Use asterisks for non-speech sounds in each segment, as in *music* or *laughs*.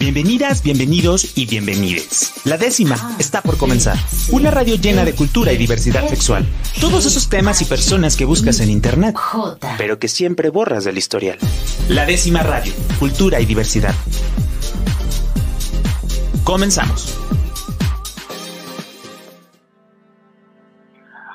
Bienvenidas, bienvenidos y bienvenides. La décima está por comenzar. Una radio llena de cultura y diversidad sexual. Todos esos temas y personas que buscas en internet, pero que siempre borras del historial. La décima radio, cultura y diversidad. Comenzamos.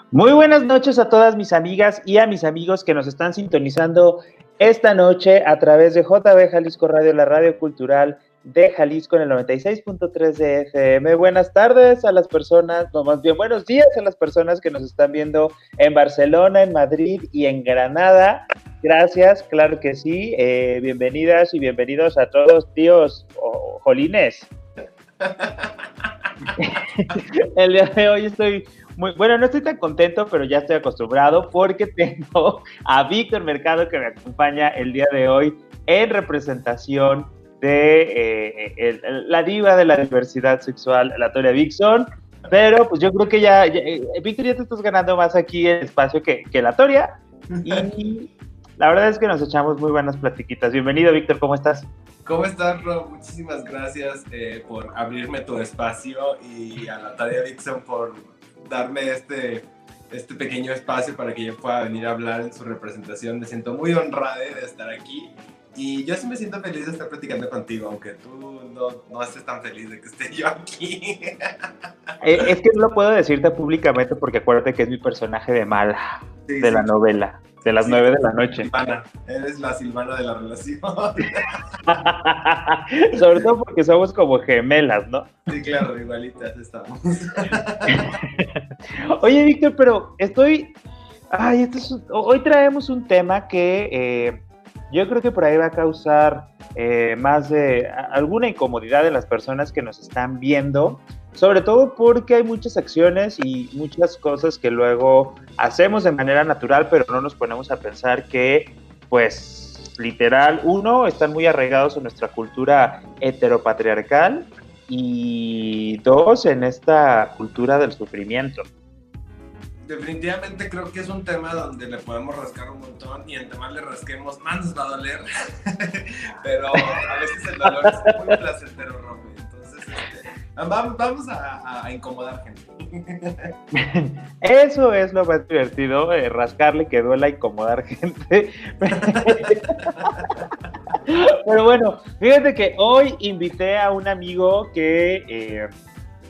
Muy buenas noches a todas mis amigas y a mis amigos que nos están sintonizando esta noche a través de JB Jalisco Radio, la radio cultural de Jalisco en el 96.3 de FM. Buenas tardes a las personas, no más bien buenos días a las personas que nos están viendo en Barcelona, en Madrid y en Granada. Gracias, claro que sí. Eh, bienvenidas y bienvenidos a todos, tíos jolines. *laughs* el día de hoy estoy muy, bueno, no estoy tan contento, pero ya estoy acostumbrado porque tengo a Víctor Mercado que me acompaña el día de hoy en representación de eh, la diva de la diversidad sexual, la Toria Vixon. Pero pues yo creo que ya, eh, Víctor, ya te estás ganando más aquí el espacio que, que la Toria. *laughs* Y la verdad es que nos echamos muy buenas platiquitas. Bienvenido, Víctor, ¿cómo estás? ¿Cómo estás, Rob? Muchísimas gracias eh, por abrirme tu espacio y a la Toria Vixon por darme este, este pequeño espacio para que yo pueda venir a hablar en su representación. Me siento muy honrada de estar aquí y yo sí me siento feliz de estar platicando contigo, aunque tú no, no estés tan feliz de que esté yo aquí. *laughs* Eh, es que no lo puedo decirte públicamente porque acuérdate que es mi personaje de mala de la novela, de las nueve de la noche. Silvana, eres la Silvana de la relación. *laughs* Sobre todo porque somos como gemelas, ¿no? Sí, claro, igualitas estamos. *laughs* Oye, Víctor, pero estoy... Ay, hoy traemos un tema que... Eh, yo creo que por ahí va a causar eh, más de alguna incomodidad de las personas que nos están viendo, sobre todo porque hay muchas acciones y muchas cosas que luego hacemos de manera natural, pero no nos ponemos a pensar que, pues, literal, uno, están muy arraigados en nuestra cultura heteropatriarcal y dos, en esta cultura del sufrimiento definitivamente creo que es un tema donde le podemos rascar un montón y entre más le rasquemos, más nos va a doler. *laughs* Pero a veces el dolor es muy placentero, Romy. Entonces, este, vamos, a, incomodar gente. *laughs* Eso es lo más divertido, eh, rascarle que duela incomodar gente. *laughs* Pero bueno, fíjate que hoy invité a un amigo que... Eh,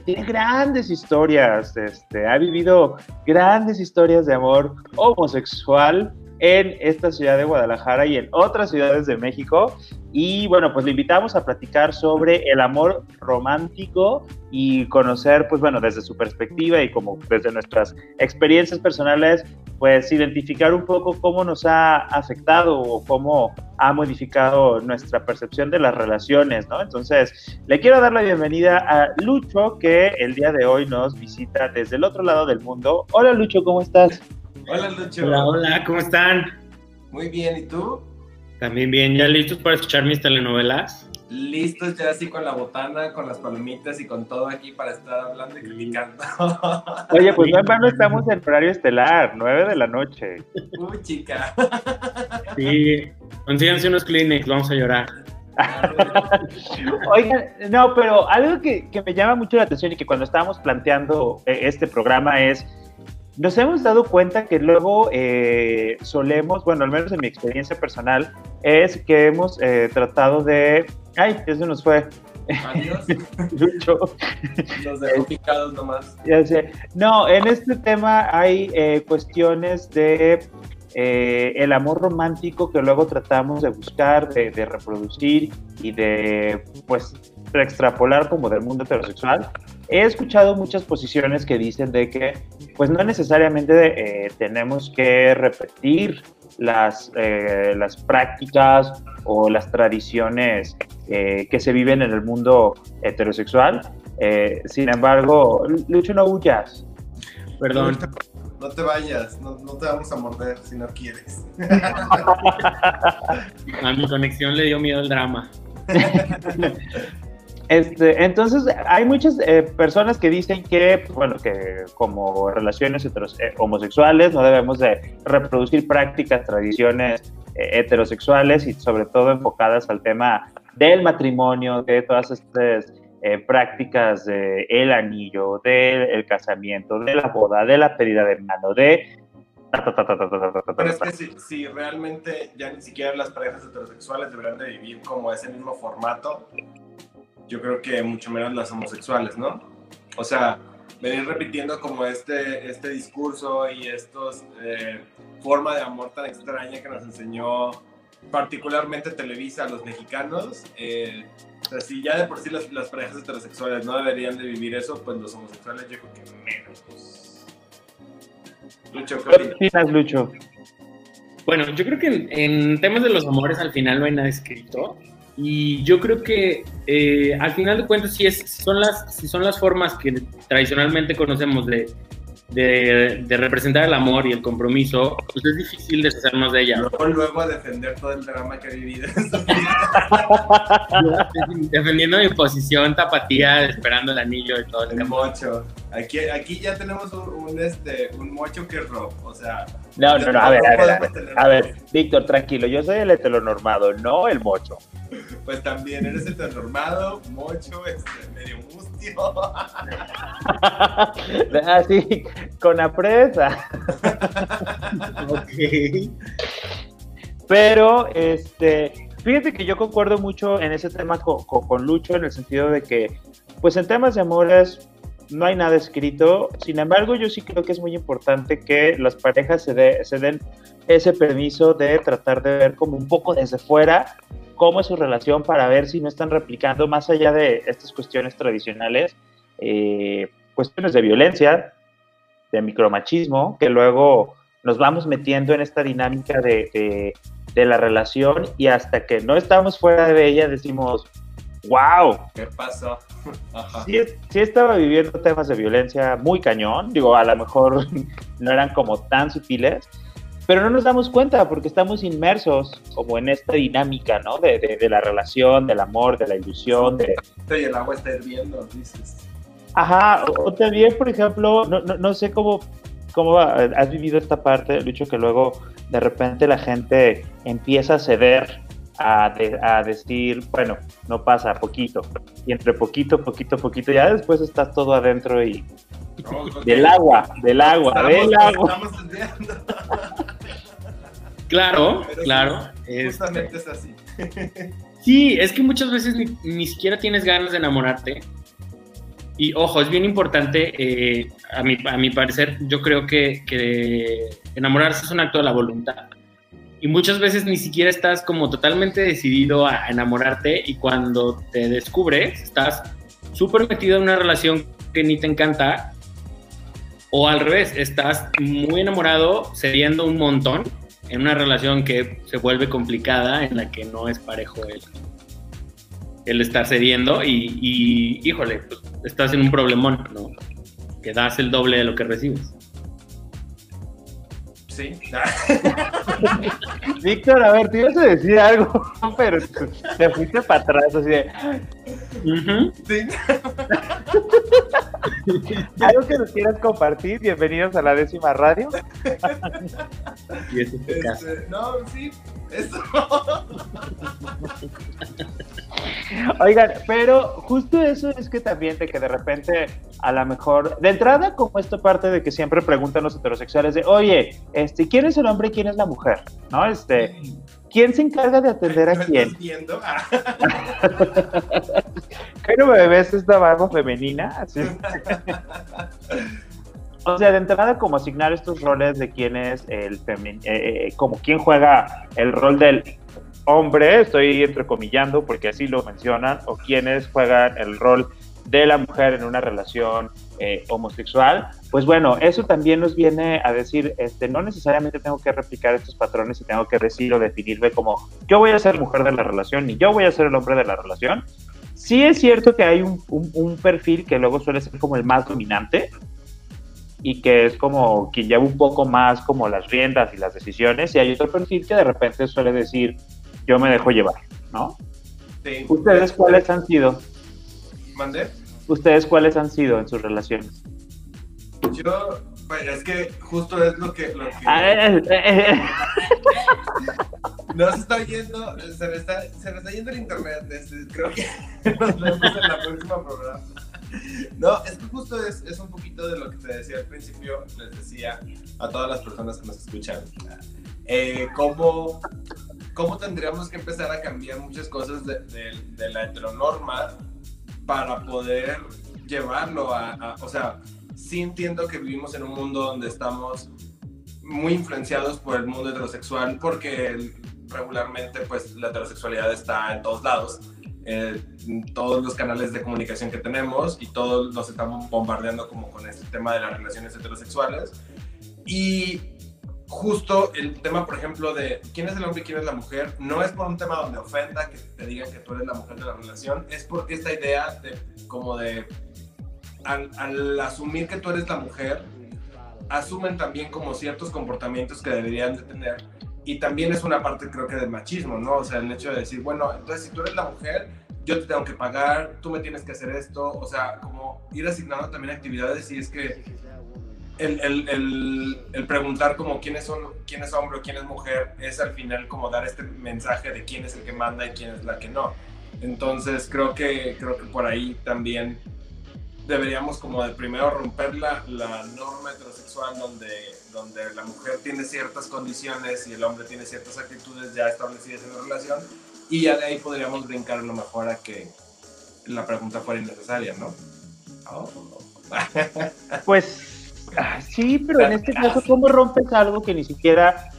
tiene grandes historias, este, ha vivido grandes historias de amor homosexual en esta ciudad de Guadalajara y en otras ciudades de México. Y bueno, pues le invitamos a platicar sobre el amor romántico y conocer, pues bueno, desde su perspectiva y como desde nuestras experiencias personales, pues identificar un poco cómo nos ha afectado o cómo ha modificado nuestra percepción de las relaciones, ¿no? Entonces, le quiero dar la bienvenida a Lucho, que el día de hoy nos visita desde el otro lado del mundo. Hola Lucho, ¿cómo estás? Hola Lucho. Hola, hola, ¿cómo están? Muy bien, ¿y tú? También bien, ¿ya listos para escuchar mis telenovelas? listos ya así con la botana, con las palomitas y con todo aquí para estar hablando y criticando. *laughs* Oye, pues no en estamos en horario estelar, 9 de la noche. Uy, chica. *laughs* Sí, consíganse unos Kleenex, vamos a llorar. *laughs* Oigan, no, pero algo que, que, me llama mucho la atención y que cuando estábamos planteando eh, este programa es nos hemos dado cuenta que luego eh, solemos, bueno, al menos en mi experiencia personal, es que hemos eh, tratado de... Ay, eso nos fue. Adiós. *laughs* Nos dejó picados nomás. Ya sé. No, en este tema hay eh, cuestiones de el amor romántico que luego tratamos de buscar, de, de, reproducir y de, pues, extrapolar como del mundo heterosexual. He escuchado muchas posiciones que dicen de que pues no necesariamente eh, tenemos que repetir las, eh, las prácticas o las tradiciones eh, que se viven en el mundo heterosexual. sin embargo, Lucho, no huyas. Perdón. No te vayas, no, no, te vamos a morder si no quieres. *laughs* A mi conexión le dio miedo el drama. *laughs* Este, entonces, hay muchas eh, personas que dicen que, bueno, que como relaciones eh, homosexuales no debemos de reproducir prácticas, tradiciones eh, heterosexuales y sobre todo enfocadas al tema del matrimonio, de todas estas eh, prácticas del el anillo, del casamiento, de la boda, de la pedida de mano, de... Pero es que si, si, realmente ya ni siquiera las parejas heterosexuales deberían de vivir como ese mismo formato, yo creo que mucho menos las homosexuales, ¿no? O sea, venir repitiendo como este, este discurso y estos eh, forma de amor tan extraña que nos enseñó particularmente Televisa a los mexicanos. Eh, o sea, si ya de por sí las, las, parejas heterosexuales no deberían de vivir eso, pues los homosexuales yo creo que menos. Lucho, ¿qué opinas, Lucho? Bueno, yo creo que en, en, temas de los amores al final no hay nada escrito. Y yo creo que eh, al final de cuentas, si, es, son las, si son las formas que tradicionalmente conocemos de, de, de, representar el amor y el compromiso, pues es difícil deshacernos de ella. Luego, luego a defender todo el drama que he vivido. *laughs* *laughs* Defendiendo mi posición, tapatía, esperando el anillo y todo el, mocho. Aquí, aquí ya tenemos un, un, este, un mocho que es rock, o sea... No, no, no, a ver, a ver, a ver, a ver, Víctor, tranquilo, yo soy el heteronormado, no el mocho. *laughs* Pues también eres heteronormado, mocho, este, medio mustio. *laughs* Así, con la presa. *laughs* ok. Pero, este, fíjate que yo concuerdo mucho en ese tema con, con, con Lucho, en el sentido de que, pues en temas de amores, no hay nada escrito. Sin embargo, yo sí creo que es muy importante que las parejas se, de, se den ese permiso de tratar de ver como un poco desde fuera cómo es su relación para ver si no están replicando más allá de estas cuestiones tradicionales, eh, cuestiones de violencia, de micromachismo, que luego nos vamos metiendo en esta dinámica de, de la relación y hasta que no estamos fuera de ella decimos, wow. ¿Qué pasó? *laughs* Sí, sí, estaba viviendo temas de violencia muy cañón, digo, a lo mejor *laughs* no eran como tan sutiles, pero no nos damos cuenta porque estamos inmersos como en esta dinámica, ¿no? De, de, de la relación, del amor, de la ilusión. De... Y el agua está hirviendo, dices. Ajá, o también, por ejemplo, no, no, no sé cómo, cómo has vivido esta parte, Lucho, que luego de repente la gente empieza a ceder a, de, a, decir, bueno, no pasa, poquito. Y entre poquito, poquito, poquito, ya después estás todo adentro y... Del agua, del agua, estamos, del agua. *laughs* claro, Pero claro. Justamente este... es así. *laughs* sí, es que muchas veces ni, ni, siquiera tienes ganas de enamorarte. Y ojo, es bien importante, eh, a, mi, a mi parecer, yo creo que, que enamorarse es un acto de la voluntad y muchas veces ni siquiera estás como totalmente decidido a enamorarte y cuando te descubres estás súper metido en una relación que ni te encanta o al revés, estás muy enamorado cediendo un montón en una relación que se vuelve complicada en la que no es parejo el, el estar cediendo y, y híjole, pues estás en un problemón, ¿no? Que das el doble de lo que recibes. Sí. *laughs* Víctor, a ver, ibas a decir algo, *laughs* pero te fuiste para atrás, así de. Uh -huh. Sí. *laughs* ¿Algo que nos quieras compartir? Bienvenidos a la décima radio. y este es este. No, sí, eso. *laughs* Oigan, pero justo eso es que también de que de repente a lo mejor, de entrada como esta parte de que siempre preguntan los heterosexuales de, oye, este, ¿quién es el hombre y quién es la mujer? ¿No? Este, ¿quién se encarga de atender a ¿Me quién? Estás viendo? ¿Qué no me ves esta barba femenina? Así. *laughs* O sea, de entrada como asignar estos roles de quién es el femen eh, como quién juega el rol del hombre, estoy entrecomillando porque así lo mencionan, o quienes juegan el rol de la mujer en una relación eh, homosexual, pues bueno, eso también nos viene a decir, este, no necesariamente tengo que replicar estos patrones y tengo que decir o definirme como yo voy a ser mujer de la relación ni yo voy a ser el hombre de la relación. Sí es cierto que hay un, un, un perfil que luego suele ser como el más dominante, y que es como quien lleva un poco más como las riendas y las decisiones, y hay otro perfil que de repente suele decir, yo me dejo llevar, ¿no? Sí. ¿Ustedes cuáles han sido? ¿Mandé? ¿Ustedes cuáles han sido en sus relaciones? Yo, bueno, es que justo es lo que... Lo que... Ah, eh, eh, No se está oyendo, se me está, se me está yendo el internet. Este, creo que *laughs* nos vemos en la próxima programa. No, es que justo es, es, un poquito de lo que te decía al principio, les decía a todas las personas que nos escuchan, eh, cómo, cómo tendríamos que empezar a cambiar muchas cosas de, de, la heteronorma para poder llevarlo a, a, o sea, sí entiendo que vivimos en un mundo donde estamos muy influenciados por el mundo heterosexual porque regularmente pues la heterosexualidad está en todos lados eh, todos los canales de comunicación que tenemos y todos nos estamos bombardeando como con este tema de las relaciones heterosexuales. Y justo el tema, por ejemplo, de quién es el hombre y quién es la mujer, no es por un tema donde ofenda que te digan que tú eres la mujer de la relación, es porque esta idea de como de al, al asumir que tú eres la mujer, asumen también como ciertos comportamientos que deberían de tener y también es una parte creo que del machismo, ¿no? O sea, el hecho de decir, bueno, entonces si tú eres la mujer, yo te tengo que pagar, tú me tienes que hacer esto, o sea, como ir asignando también actividades y es que el, el, el, preguntar como quién es, hombre o quién es mujer es al final como dar este mensaje de quién es el que manda y quién es la que no. Entonces creo que, creo que por ahí también deberíamos como de primero romper la, la norma heterosexual donde, donde la mujer tiene ciertas condiciones y el hombre tiene ciertas actitudes ya establecidas en la relación y ya de ahí podríamos brincar a lo mejor a que la pregunta fuera innecesaria, ¿no? Pues ah, sí, pero en este caso, ¿cómo rompes algo que ni siquiera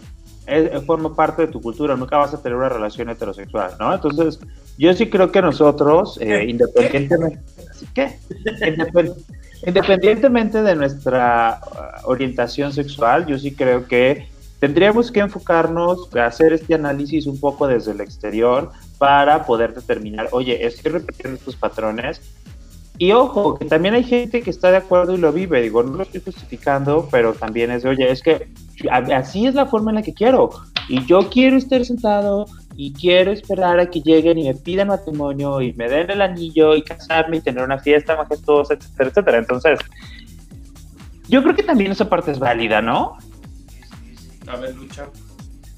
forma parte de tu cultura? Nunca vas a tener una relación heterosexual, ¿no? Entonces, yo sí creo que nosotros, eh, independientemente... ¿Qué? Independientemente de nuestra uh, orientación sexual, yo sí creo que tendríamos que enfocarnos a hacer este análisis un poco desde el exterior para poder determinar, oye, estoy repitiendo estos patrones. Y ojo, que también hay gente que está de acuerdo y lo vive, digo, no lo estoy justificando, pero también es de, oye, es que así es la forma en la que quiero. Y yo quiero estar sentado y quiero esperar a que lleguen y me pidan matrimonio y me den el anillo y casarme y tener una fiesta majestuosa, etcétera, etcétera. Entonces, yo creo que también esa parte es válida, ¿no? A ver, lucha.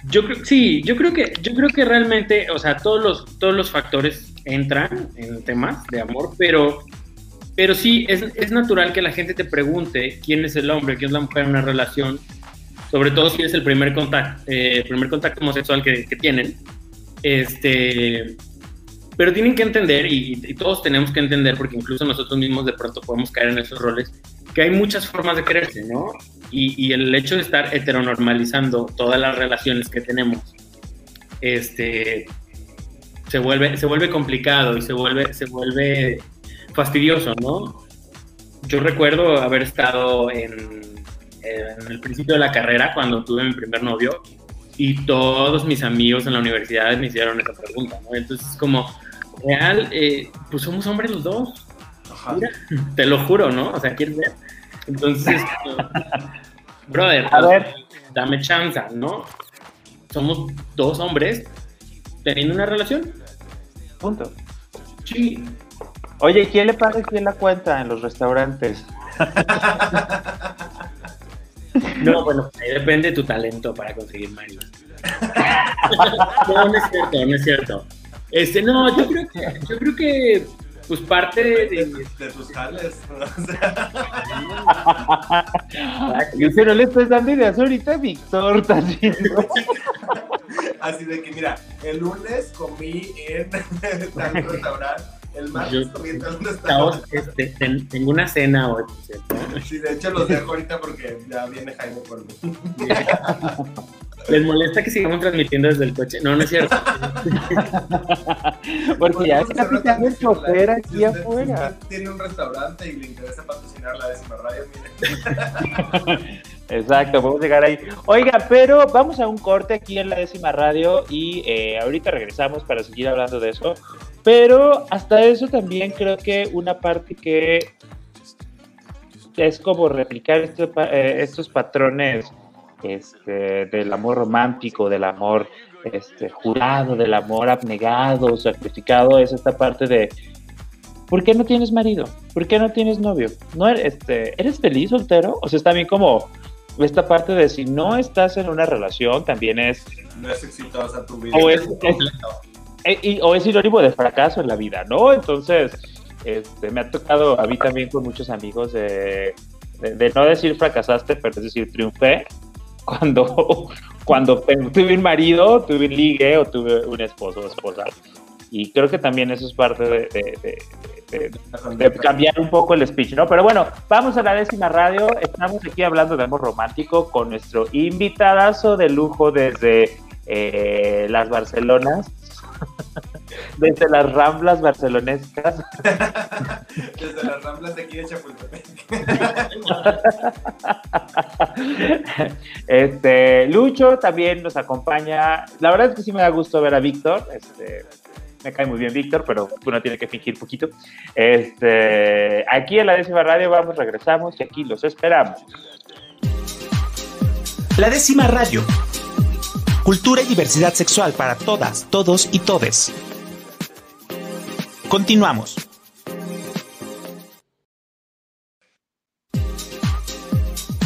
Yo creo, sí, yo creo que, yo creo que realmente, o sea, todos los, todos los factores entran en temas de amor, pero, pero sí, es, es natural que la gente te pregunte quién es el hombre, quién es la mujer en una relación, sobre todo si es el primer contacto, eh, primer contacto homosexual que, que tienen este, pero tienen que entender, y, todos tenemos que entender, porque incluso nosotros mismos de pronto podemos caer en esos roles, que hay muchas formas de quererse, ¿no? Y, el hecho de estar heteronormalizando todas las relaciones que tenemos, este, se vuelve, se vuelve complicado y se vuelve, se vuelve fastidioso, ¿no? Yo recuerdo haber estado en, en el principio de la carrera, cuando tuve mi primer novio, y todos mis amigos en la universidad me hicieron esa pregunta, ¿no? Entonces, como, real, eh, pues somos hombres los dos. te lo juro, ¿no? O sea, ¿quieres ver? Entonces, *laughs* brother, a ver. dame chance, ¿no? Somos dos hombres teniendo una relación. Punto. Sí. Oye, ¿quién le paga quién la cuenta en los restaurantes? No, bueno, ahí depende de tu talento para conseguir Mario. *laughs* no, no es cierto, no es cierto. Este, no, yo creo que, yo creo que pues parte de, de, tus jales. Yo no le estoy dando ideas ahorita Víctor también. *laughs* Así de que mira, el lunes comí en *laughs* tal restaurante el martes este, tengo una cena hoy. Sí, de hecho los dejo ahorita porque ya viene Jaime por mí. *laughs* ¿Les molesta que sigamos transmitiendo desde el coche? No, no es cierto. *laughs* Porque ya está pitando el chofer aquí afuera. tiene un restaurante y le interesa patrocinar la décima radio, *laughs* Exacto, podemos llegar ahí. Oiga, pero vamos a un corte aquí en la décima radio y eh, ahorita regresamos para seguir hablando de eso. Pero hasta eso también creo que una parte que es como replicar eh, estos patrones este, del amor romántico, del amor este, jurado, del amor abnegado, sacrificado, es esta parte de ¿por qué no tienes marido? ¿Por qué no tienes novio? ¿No eres, este, ¿eres feliz soltero? O sea, está bien como esta parte de si no estás en una relación, también es... No es exitosa tu vida. O es, eh, o es sinónimo de fracaso en la vida, ¿no? Entonces, este, me ha tocado a mí también con muchos amigos de, no decir fracasaste, pero es decir, triunfé *laughs* cuando, cuando tuve un marido, tuve un ligue o tuve un esposo o esposa. Y creo que también eso es parte de, de, cambiar un poco el speech, ¿no? Pero bueno, vamos a la décima radio. Estamos aquí hablando de amor romántico con nuestro invitadazo de lujo desde eh, las Barcelonas. *laughs* Desde las ramblas barcelonescas. *laughs* Desde las ramblas de aquí de Chapultepec. *laughs* Este, Lucho también nos acompaña. La verdad es que sí me da gusto ver a Víctor. Este, me cae muy bien Víctor, pero uno tiene que fingir poquito. Este, aquí en la décima radio vamos, regresamos y aquí los esperamos. La décima radio. Cultura y diversidad sexual para todas, todos y todes. Continuamos.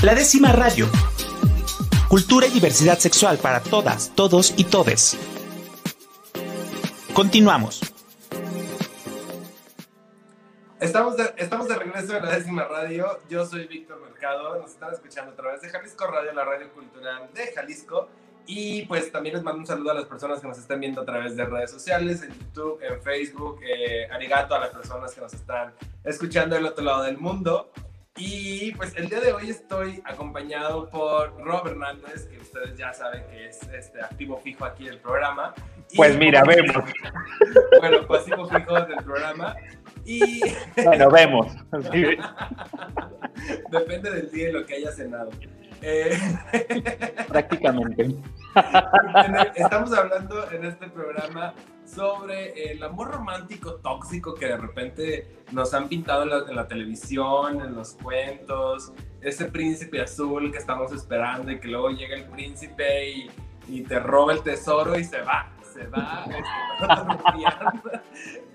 La décima radio. Cultura y diversidad sexual para todas, todos y todes. Continuamos. Estamos de, estamos de regreso en la décima radio. Yo soy Víctor Mercado. Nos están escuchando a través de Jalisco Radio, la radio cultural de Jalisco. Y pues también les mando un saludo a las personas que nos están viendo a través de redes sociales, en YouTube, en Facebook. Eh, arigato a las personas que nos están escuchando del otro lado del mundo. Y pues el día de hoy estoy acompañado por Rob Hernández, que ustedes ya saben que es este activo fijo aquí del programa. pues mira, vemos. *laughs* Bueno, pasivo fijo del programa. Y... Bueno, vemos. *laughs* Depende del día y lo que haya cenado. Eh, *laughs* Prácticamente. Estamos hablando en este programa sobre el amor romántico tóxico que de repente nos han pintado en la, televisión, en los cuentos, ese príncipe azul que estamos esperando y que luego llega el príncipe y, y te roba el tesoro y se va, se va. Este,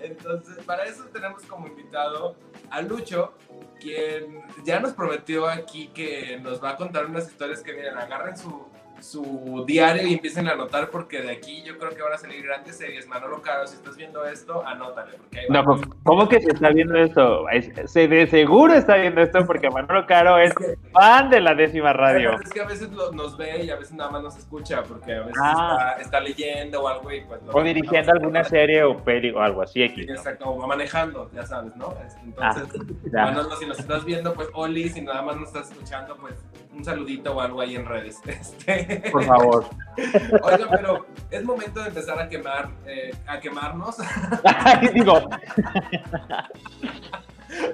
*laughs* Entonces, para eso tenemos como invitado a Lucho, quien ya nos prometió aquí que nos va a contar unas historias que, miren, agarren su, su diario y empiecen a anotar porque de aquí yo creo que van a salir grandes series. Manolo Caro, si estás viendo esto, anótale. Porque no, pues, ¿cómo que se está viendo esto? Se de seguro está viendo esto porque Manolo Caro es, fan de la décima radio. Es que a veces nos ve y a veces nada más nos escucha porque a veces ah. está, leyendo o algo y pues... O dirigiendo alguna serie o peli o algo así. Aquí, Exacto, o va manejando, ya sabes, ¿no? Entonces, ah, Manolo, si nos estás viendo, pues Oli, si nada más nos estás escuchando, pues un saludito o algo ahí en redes. *laughs* Este... *laughs* Por favor. Oiga, pero es momento de empezar a quemar, eh, a quemarnos. Digo.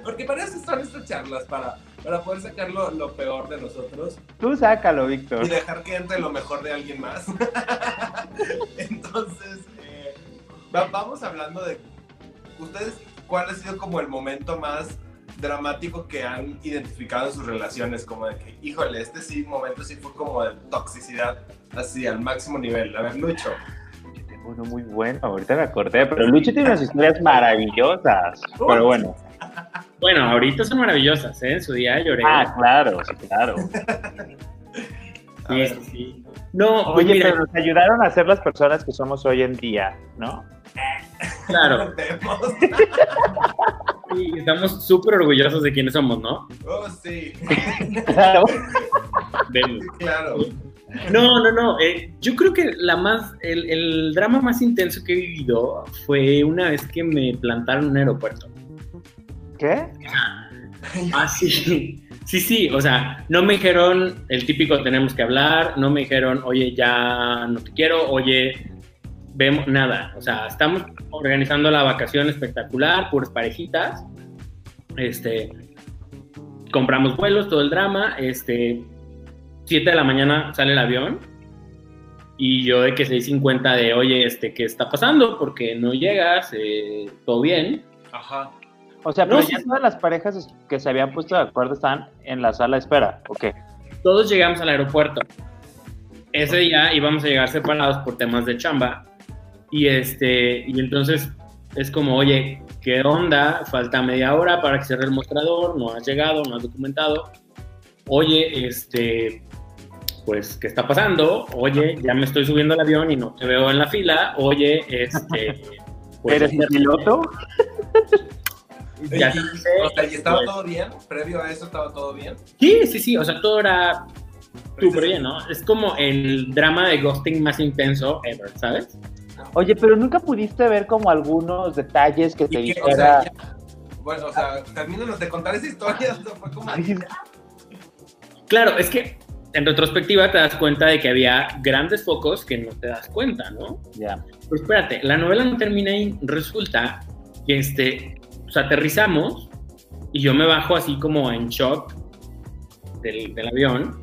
Porque para eso son estas charlas, para, para poder sacar lo, peor de nosotros. Tú sácalo, Víctor. Y dejar que entre lo mejor de alguien más. *laughs* Entonces, eh, vamos hablando de ustedes, ¿cuál ha sido como el momento más dramático que han identificado en sus relaciones, como de que, híjole, este sí, momento sí fue como de toxicidad, así al máximo nivel. A ver, Lucho. Yo tengo uno muy bueno, ahorita me acordé, pero Lucho tiene unas historias *laughs* maravillosas, pero bueno. Bueno, ahorita son maravillosas, ¿eh? En su día lloré. Ah, claro, sí, claro. *laughs* sí, sí. No, pues Oye, pero nos ayudaron a ser las personas que somos hoy en día, ¿no? Claro. *laughs* Estamos súper orgullosos de quiénes somos, ¿no? Oh, sí. claro. Claro. No, no, no. Eh, yo creo que la más, el, el, drama más intenso que he vivido fue una vez que me plantaron en un aeropuerto. ¿Qué? Ah, sí. Sí, sí, o sea, no me dijeron el típico tenemos que hablar, no me dijeron, oye, ya no te quiero, oye, vemos nada. O sea, estamos organizando la vacación espectacular, puras parejitas. Este, compramos vuelos, todo el drama. Este, 7 de la mañana sale el avión. Y yo de que 6.50 de, oye, este, ¿qué está pasando? Porque no llegas, eh, todo bien. Ajá. O sea, pero ya todas las parejas que se habían puesto de acuerdo están en la sala de espera, ¿o qué? Todos llegamos al aeropuerto. Ese día íbamos a llegar separados por temas de chamba y, este, y entonces es como, oye, ¿qué onda? Falta media hora para que cierre el mostrador, no has llegado, no has documentado. oye, este, pues, ¿qué está pasando? Oye, ya me estoy subiendo al avión y no te veo en la fila. Oye, este... *laughs* Pues, ¿Eres piloto? *laughs* ya o sea, ¿y estaba pues todo bien? ¿Previo a eso estaba todo bien? Sí, sí, sí, o sea, todo era súper bien, ¿no? Es como el drama de ghosting más intenso ever, ¿sabes? Oye, pero nunca pudiste ver como algunos detalles que te dijera... bueno, o sea, termínanos de contar esa historia, fue como... Claro, es que en retrospectiva te das cuenta de que había grandes focos que no te das cuenta, ¿no? Ya. Pero espérate, la novela no termina y resulta que este, pues aterrizamos y yo me bajo así como en shock del, avión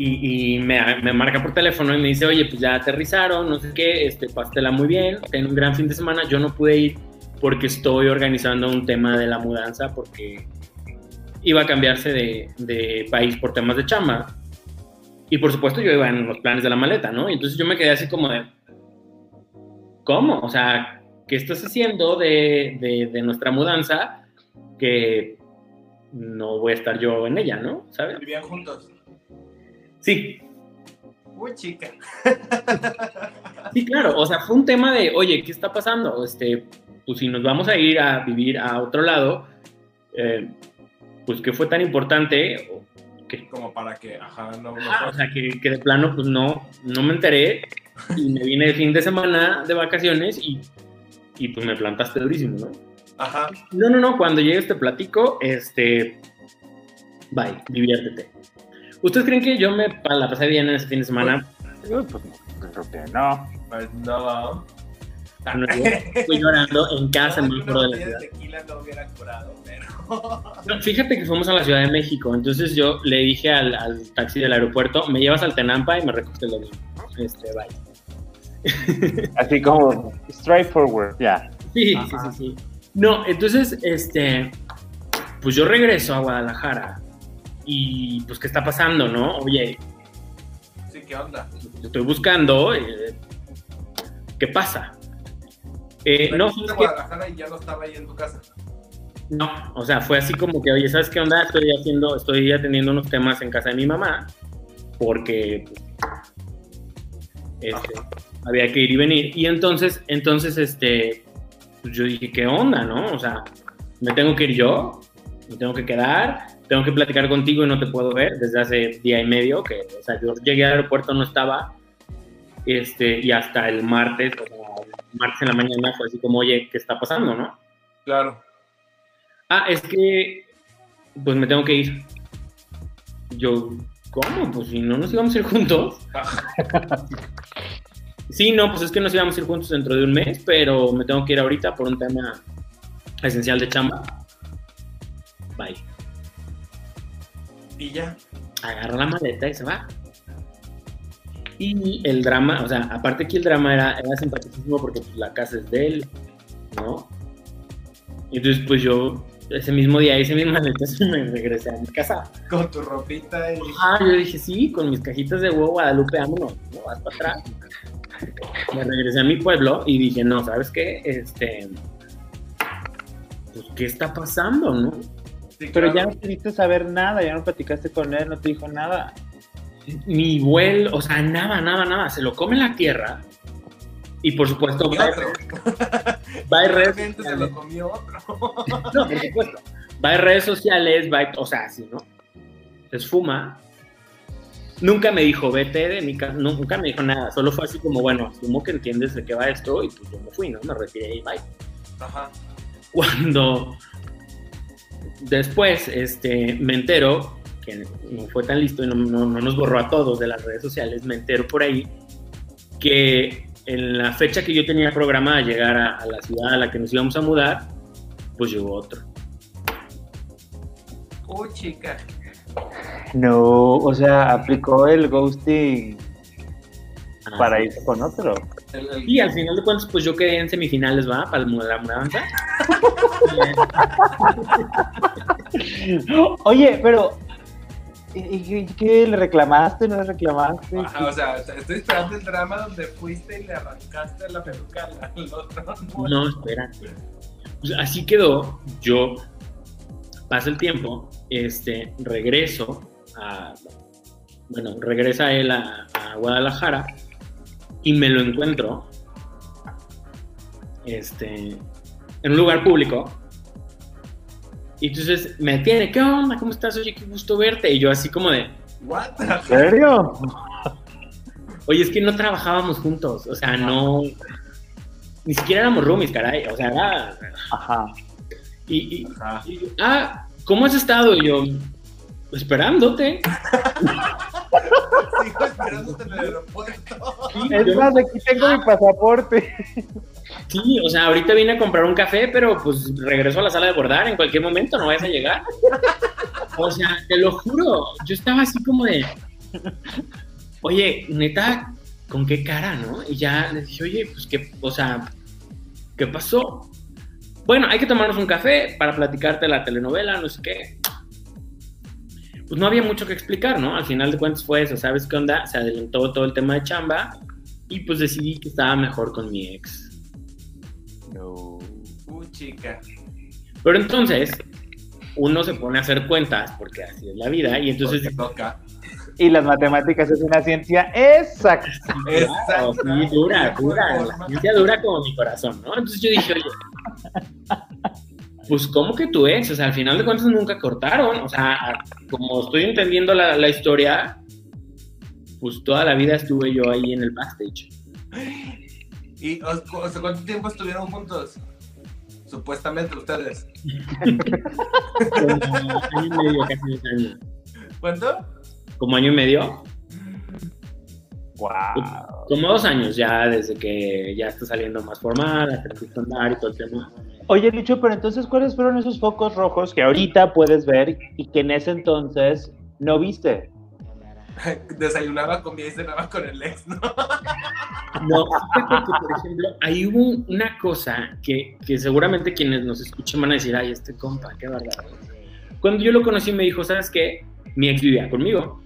y, me, marca por teléfono y me dice, oye, pues ya aterrizaron, no sé qué, este, pastela muy bien, ten un gran fin de semana, yo no pude ir porque estoy organizando un tema de la mudanza porque iba a cambiarse de, país por temas de chamba. Y por supuesto yo iba en los planes de la maleta, ¿no? Y entonces yo me quedé así como de, ¿cómo? O sea, ¿qué estás haciendo de, nuestra mudanza que no voy a estar yo en ella, ¿no? ¿Sabes? ¿Vivían juntos? Sí. Uy, chica. Sí, claro, o sea, fue un tema de, oye, ¿qué está pasando? Este, pues si nos vamos a ir a vivir a otro lado, eh, pues que fue tan importante. Como para que, ajá, no, o sea, que, que, de plano, pues no, no me enteré y me vine de fin de semana de vacaciones y, y pues me plantaste durísimo, ¿no? Ajá. No, no, no, cuando llegues te platico, este, bye, diviértete. ¿Ustedes creen que yo me la pasé bien en ese fin de semana? Pues, pues creo que no. Pues no. no estoy llorando en casa en el de la ciudad. tequila no hubiera curado, pero *laughs* fíjate que fuimos a la Ciudad de México, entonces yo le dije al, taxi del aeropuerto, me llevas al Tenampa y me recoges el avión. Este, bye. *laughs* Así como straightforward, ya. Sí, sí, sí, sí. No, entonces, este, pues yo regreso a Guadalajara y pues, ¿qué está pasando, no? Oye. Sí, ¿qué onda? Estoy buscando, eh, ¿qué pasa? Eh, no, Guadalajara y ya no estaba ahí en tu casa. No, o sea, fue así como que, oye, ¿sabes qué onda? Estoy haciendo, estoy atendiendo unos temas en casa de mi mamá, porque este, había que ir y venir. Y entonces, entonces, este, pues yo dije, ¿qué onda, no? O sea, me tengo que ir yo, me tengo que quedar, tengo que platicar contigo y no te puedo ver desde hace día y medio, que, o sea, yo llegué al aeropuerto, no estaba, este, y hasta el martes, o sea, martes en la mañana fue así como, oye, ¿qué está pasando, no? Claro. Ah, es que pues me tengo que ir. Yo, ¿cómo? Pues si no nos íbamos a ir juntos. *laughs* sí, no, pues es que nos íbamos a ir juntos dentro de un mes, pero me tengo que ir ahorita por un tema esencial de chamba. Bye. Y ya. Agarra la maleta y se va. Y el drama, o sea, aparte que el drama era, era simpaticísimo porque pues, la casa es de él, ¿no? Y entonces pues yo ese mismo día, ese mismo entonces me regresé a mi casa. Con tu ropita y... Ah, yo dije, sí, con mis cajitas de huevo Guadalupe, vámonos, no, vas para atrás. Me regresé a mi pueblo y dije, no, ¿sabes qué? Este, pues, ¿qué está pasando, no? Pero ya no quisiste saber nada, ya no platicaste con él, no te dijo nada. Mi vuelo, o sea, nada, nada, nada, se lo come la tierra y por supuesto, va, a redes se lo comió otro. *laughs* no, por supuesto. Va a redes sociales, va, o sea, así, ¿no? Se esfuma. Nunca me dijo, vete de mi casa, nunca me dijo nada. Solo fue así como, bueno, asumo que entiendes de qué va esto y pues yo me fui, ¿no? Me retiré y bye. Ajá. Cuando después este, me entero, que no fue tan listo y no, no nos borró a todos de las redes sociales, me entero por ahí que en la fecha que yo tenía programada llegar a, la ciudad a la que nos íbamos a mudar, pues llegó otro. Oh, chica. No, o sea, aplicó el ghosting ah, para irse con otro. Y al final de cuentas, pues yo quedé en semifinales, ¿va? Para la mudanza. *laughs* Oye, pero ¿Y qué le reclamaste? ¿No le reclamaste? o sea, estoy esperando el drama donde fuiste y le arrancaste la peluca al otro. No, espérate. Pues así quedó. Yo, pasa el tiempo, este, regreso a, bueno, regresa él a, a Guadalajara y me lo encuentro, este, en un lugar público. Y entonces me detiene, ¿qué onda? ¿Cómo estás? Oye, qué gusto verte. Y yo así como de, What ¿En serio? oye, es que no trabajábamos juntos, o sea, no, ni siquiera éramos roomies, caray, o sea, era, Ajá. y, y- Ajá. y yo, ah, ¿cómo has estado? Y yo, esperándote. *laughs* *laughs* Sigo esperándote en el aeropuerto. Sí, Es más, aquí tengo mi pasaporte. sí, o sea, ahorita vine a comprar un café, pero pues regreso a la sala de bordar en cualquier momento, no vayas a llegar. O sea, te lo juro, yo estaba así como de, oye, neta, ¿con qué cara, no? Y ya le dije, oye, pues qué, o sea, ¿qué pasó? Bueno, hay que tomarnos un café para platicarte la telenovela, no sé qué. Pues no había mucho que explicar, ¿no? Al final de cuentas fue eso, ¿sabes qué onda? Se adelantó todo el tema de chamba y pues decidí que estaba mejor con mi ex. No. Uh, chica. Pero entonces, uno se pone a hacer cuentas, porque así es la vida, y entonces Porque toca. Y las matemáticas es una ciencia exacta. Claro, sí, dura, dura, la ciencia dura como mi corazón, ¿no? Entonces yo dije, oye, pues ¿cómo que tu ex? O sea, al final de cuentas nunca cortaron, o sea, como estoy entendiendo la, la historia, pues toda la vida estuve yo ahí en el backstage. ¿Y o- o sea, cuánto tiempo estuvieron juntos? Supuestamente ustedes. Como año y medio, casi dos años. ¿Cuánto? Como año y medio, Wow. como dos años ya desde que ya está saliendo más formal, hasta que andar y todo el tema. Oye, Licho, pero entonces, ¿cuáles fueron esos focos rojos que ahorita puedes ver y que en ese entonces no viste? *laughs* Desayunaba, comía y cenaba con el ex, ¿no? No, por ejemplo, ahí hubo una cosa que, que seguramente quienes nos escuchen van a decir, ay, este compa, qué verdad. Cuando yo lo conocí me dijo, ¿sabes qué? Mi ex vivía conmigo.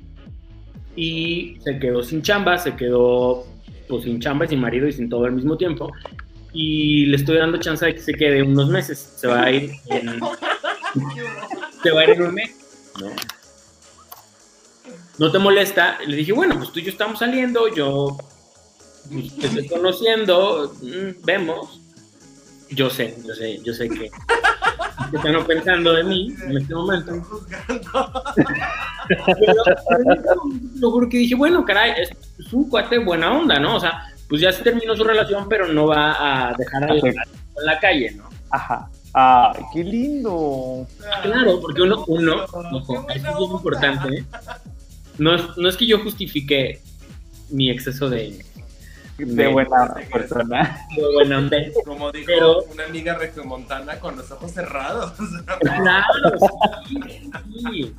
Y se quedó sin chamba, se quedó pues sin chamba, sin marido y sin todo al mismo tiempo. Y le estoy dando chance de que se quede unos meses. Se va a ir en, se va a ir en un mes, ¿no? ¿No te molesta? Le dije, bueno, pues tú y yo estamos saliendo, yo pues, te estoy conociendo, mm, vemos. Yo sé, yo sé, yo sé que, que están pensando de mí en este momento. Pero, que dije, bueno, caray, es, es un cuate buena onda, ¿no? O sea, pues ya se terminó su relación, pero no va a dejar a la, en la calle, ¿no? Ajá. Ay, qué lindo. Claro, porque uno, uno, ojo, esto es bien importante, ¿eh? no es, no es que yo justifique mi exceso de, De de- buena persona. de buena onda. Como dijo Pero- una amiga regiomontana con los ojos cerrados. *laughs* Claro, sí, sí.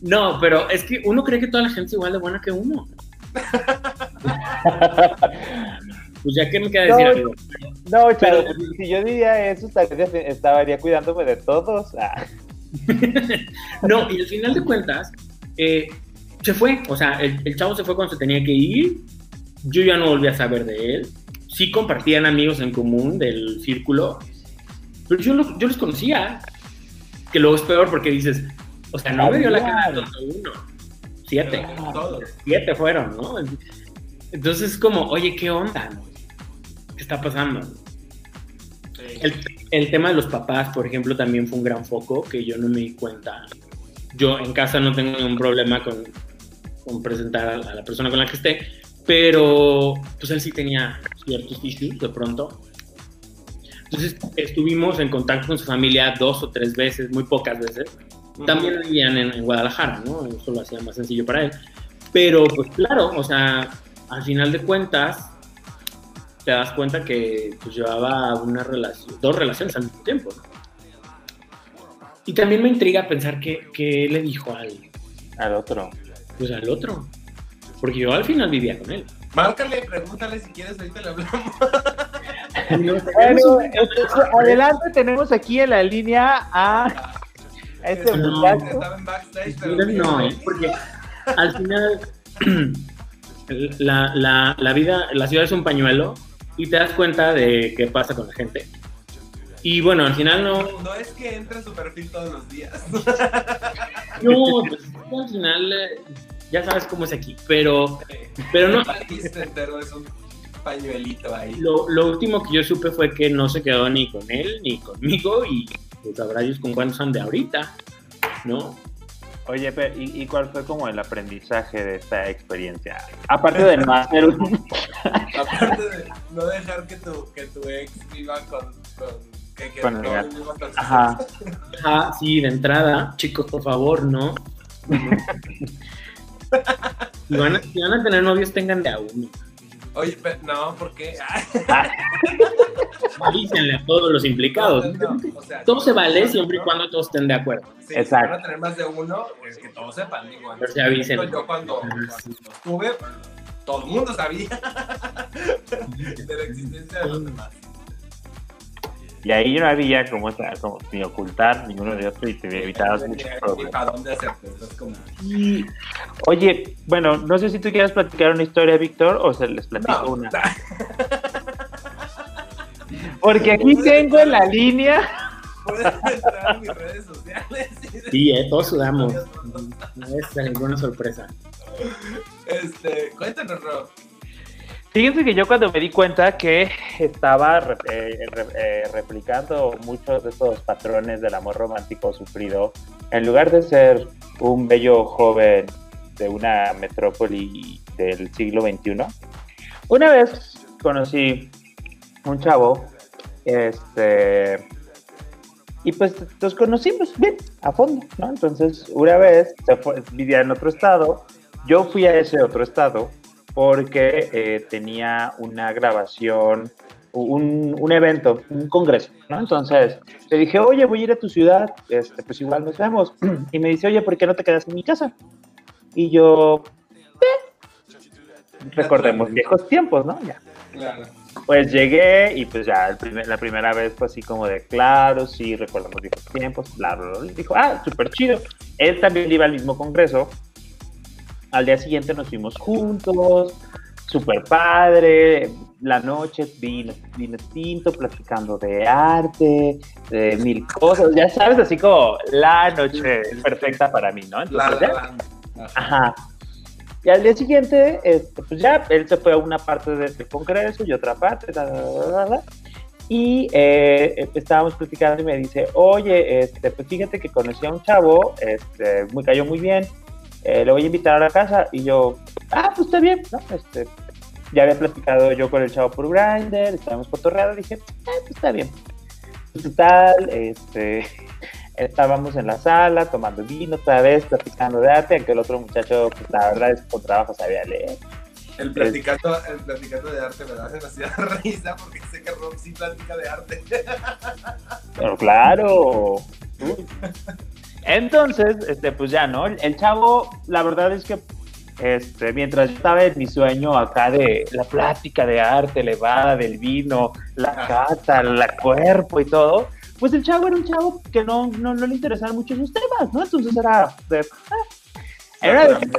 No, pero es que uno cree que toda la gente es igual de buena que uno. *laughs* Pues ya que me queda decir No, algo. No, Pero- pero si yo diría eso, estaría, estaría cuidándome de todos. Ah. *laughs* No, y al final de cuentas, eh, se fue. O sea, el, el chavo se fue cuando se tenía que ir. Yo ya no volví a saber de él. Sí compartían amigos en común del círculo. Pero yo, lo- yo los conocía. Que luego es peor porque dices, o sea, no me dio la cara de tonto uno. Siete. Todos. Siete fueron, ¿no? Entonces es como, oye, ¿qué onda? ¿Qué está pasando? El, el tema de los papás, por ejemplo, también fue un gran foco que yo no me di cuenta. Yo en casa no tengo ningún problema con, con presentar a, a la persona con la que esté, pero pues él sí tenía ciertos issues de pronto. Entonces estuvimos en contacto con su familia dos o tres veces, muy pocas veces. También vivían en, en Guadalajara, ¿no? Eso lo hacía más sencillo para él. Pero pues claro, o sea, al final de cuentas, te das cuenta que pues, llevaba una relación, dos relaciones al mismo tiempo. ¿no? Y también me intriga pensar que, que le dijo al, Al otro. pues, al otro. Porque yo al final vivía con él. Márcale, pregúntale si quieres, ahorita le hablamos. Bueno, entonces, adelante tenemos aquí en la línea a, a este No. muchacho. Estaba en backstage, pero No, ¿eh? porque al final *clears throat* la, la, la vida, la ciudad es un pañuelo y te das cuenta de qué pasa con la gente. Y bueno, al final no. No es que entre a su perfil todos los días. No, pues al final eh, ya sabes cómo es aquí, pero, pero no. *laughs* entero es un pañuelito ahí. Lo, lo, último que yo supe fue que no se quedó ni con él ni conmigo y pues habrá ellos con cuántos son de ahorita, ¿no? Oye, ¿y, ¿y, cuál fue como el aprendizaje de esta experiencia? Aparte de no hacer un... Aparte de no dejar que tu, que tu ex viva con... con que, que con el Ajá. Ajá, sí, de entrada, chicos, por favor, ¿no? *laughs* si, van a, si van a tener novios, tengan de a uno. Oye, pero, no, ¿por qué? *laughs* Avísenle a todos los implicados. No, no, o sea, Todo se vale siempre y cuando todos estén de acuerdo. Sí, Exacto. Si van a tener más de uno, es que todos sepan. Digo, pero se avisen. Yo cuando, cuando estuve, todo el mundo sabía *laughs* de la existencia de los demás. Y ahí no había como, como ni ocultar ninguno de otros y te evitabas? Como... Y, oye, bueno, no sé si tú quieres platicar una historia, Víctor, o se les platico no, una. *laughs* Porque aquí tengo en la línea. Puedes entrar a mis redes sociales. *laughs* Sí, eh, todos sudamos. No es ninguna sorpresa. Este, cuéntanos, Rob. Fíjense que yo cuando me di cuenta que estaba eh, eh, replicando muchos de estos patrones del amor romántico sufrido, en lugar de ser un bello joven de una metrópoli del siglo XXI, una vez conocí un chavo, este, y pues nos conocimos bien, a fondo, ¿no? Entonces, una vez se fue, vivía en otro estado, yo fui a ese otro estado, porque eh, tenía una grabación, un, un, evento, un congreso, ¿no? Entonces le dije, oye, voy a ir a tu ciudad, este, pues igual nos vemos. *clears throat* Y me dice, oye, ¿por qué no te quedas en mi casa? Y yo, eh". recordemos viejos tiempos, ¿no? Ya. Claro. Pues llegué y pues ya el primer, la primera vez fue así como de, claro, sí, recordamos viejos tiempos, bla, bla, bla. Dijo, ah, súper chido. Él también iba al mismo congreso al día siguiente nos fuimos juntos, súper padre, la noche vino, vino tinto, platicando de arte, de mil cosas, ya sabes, así como la noche perfecta para mí, ¿no? Entonces, la, la, Ajá. Y al día siguiente, este, pues ya, él se fue a una parte de este congreso y otra parte, y eh, estábamos platicando y me dice, oye, este, pues fíjate que conocí a un chavo, este, me cayó muy bien, eh, le voy a invitar a la casa y yo, ah, pues está bien, ¿no? Este, ya había platicado yo con el chavo por Grindr, estábamos cotorreando, dije, ah, pues está bien. Total, este, *laughs* estábamos en la sala tomando vino otra vez, platicando de arte, aunque el otro muchacho, pues la verdad es que con trabajo sabía leer. El platicando, el platicando de arte me da demasiada *laughs* risa porque sé que Rob sí platica de arte. Pero claro. *laughs* Entonces, este, pues ya, ¿no? El, chavo, la verdad es que este, mientras yo estaba en mi sueño acá de la plática de arte elevada, del vino, la cata, el cuerpo y todo, pues el chavo era un chavo que no, no, no le interesaban mucho esos temas, ¿no? Entonces era de, ah, era de... *laughs*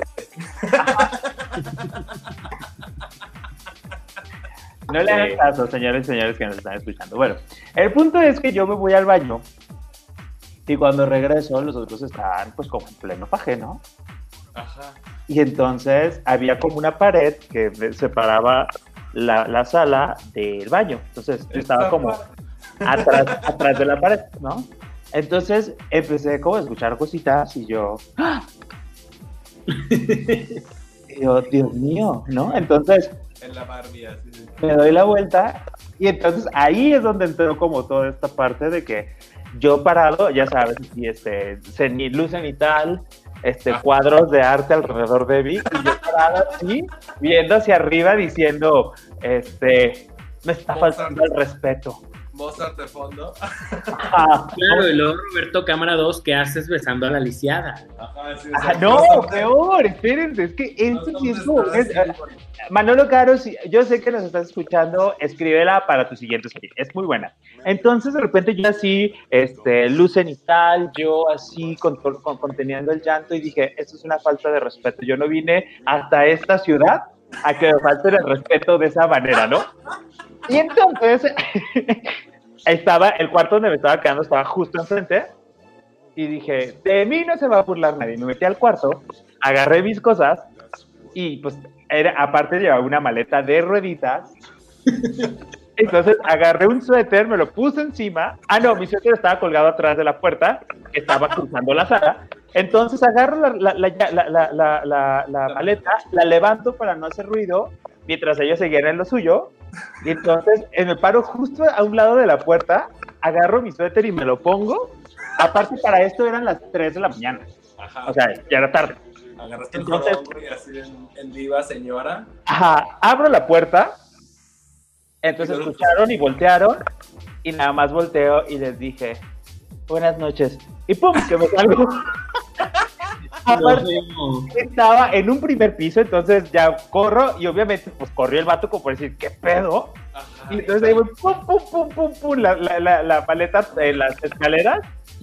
No le hagan caso, señores y señores que nos están escuchando. Bueno, el punto es que yo me voy al baño y cuando regreso, los otros estaban pues como en pleno paje, ¿no? Ajá. Y entonces había como una pared que separaba la, la sala del baño. Entonces yo estaba como atrás, *laughs* atrás de la pared, ¿no? Entonces empecé como a escuchar cositas y yo... ¡Ah! y yo, Dios mío, ¿no? Entonces... En la Barbie, así. Me doy la vuelta y entonces ahí es donde entró como toda esta parte de que yo parado, ya sabes, y este, luz cenital, este, ah. cuadros de arte alrededor de mí, y yo parado así, viendo hacia arriba, diciendo, este, me está faltando el respeto. Mozart de fondo. *laughs* Claro, y luego Roberto Cámara 2, ¿qué haces besando a la lisiada? Ajá, sí, no, peor, espérense, es que eso sí es, Manolo Caro, yo sé que nos estás escuchando, escríbela para tu siguiente serie, es muy buena. Entonces, de repente, yo así, este, lucen y tal, yo así, con, conteniendo el llanto, y dije, esto es una falta de respeto. Yo no vine hasta esta ciudad a que me falte el respeto de esa manera, ¿no? Y entonces, *laughs* estaba, el cuarto donde me estaba quedando estaba justo enfrente. Y dije, de mí no se va a burlar nadie. Me metí al cuarto, agarré mis cosas y pues era, aparte llevaba una maleta de rueditas. *laughs* Entonces agarré un suéter, me lo puse encima. Ah, no, mi suéter estaba colgado atrás de la puerta, que estaba cruzando la sala. Entonces agarro la, la, maleta, la levanto para no hacer ruido, mientras ellos seguían en lo suyo. Y entonces me paro justo a un lado de la puerta, agarro mi suéter y me lo pongo. Aparte, para esto eran las 3 de la mañana. O sea, ya era tarde. Agarraste entonces, el y así en, en diva, señora. Ajá, abro la puerta. Entonces escucharon y voltearon. Y nada más volteo y les dije, buenas noches. Y pum, que me salgo. *laughs* Aparte, estaba en un primer piso, entonces ya corro y obviamente pues corrió el vato como por decir, ¿qué pedo? y entonces ahí voy, pum, pum, pum, pum, pum, la, la, la, paleta en las escaleras.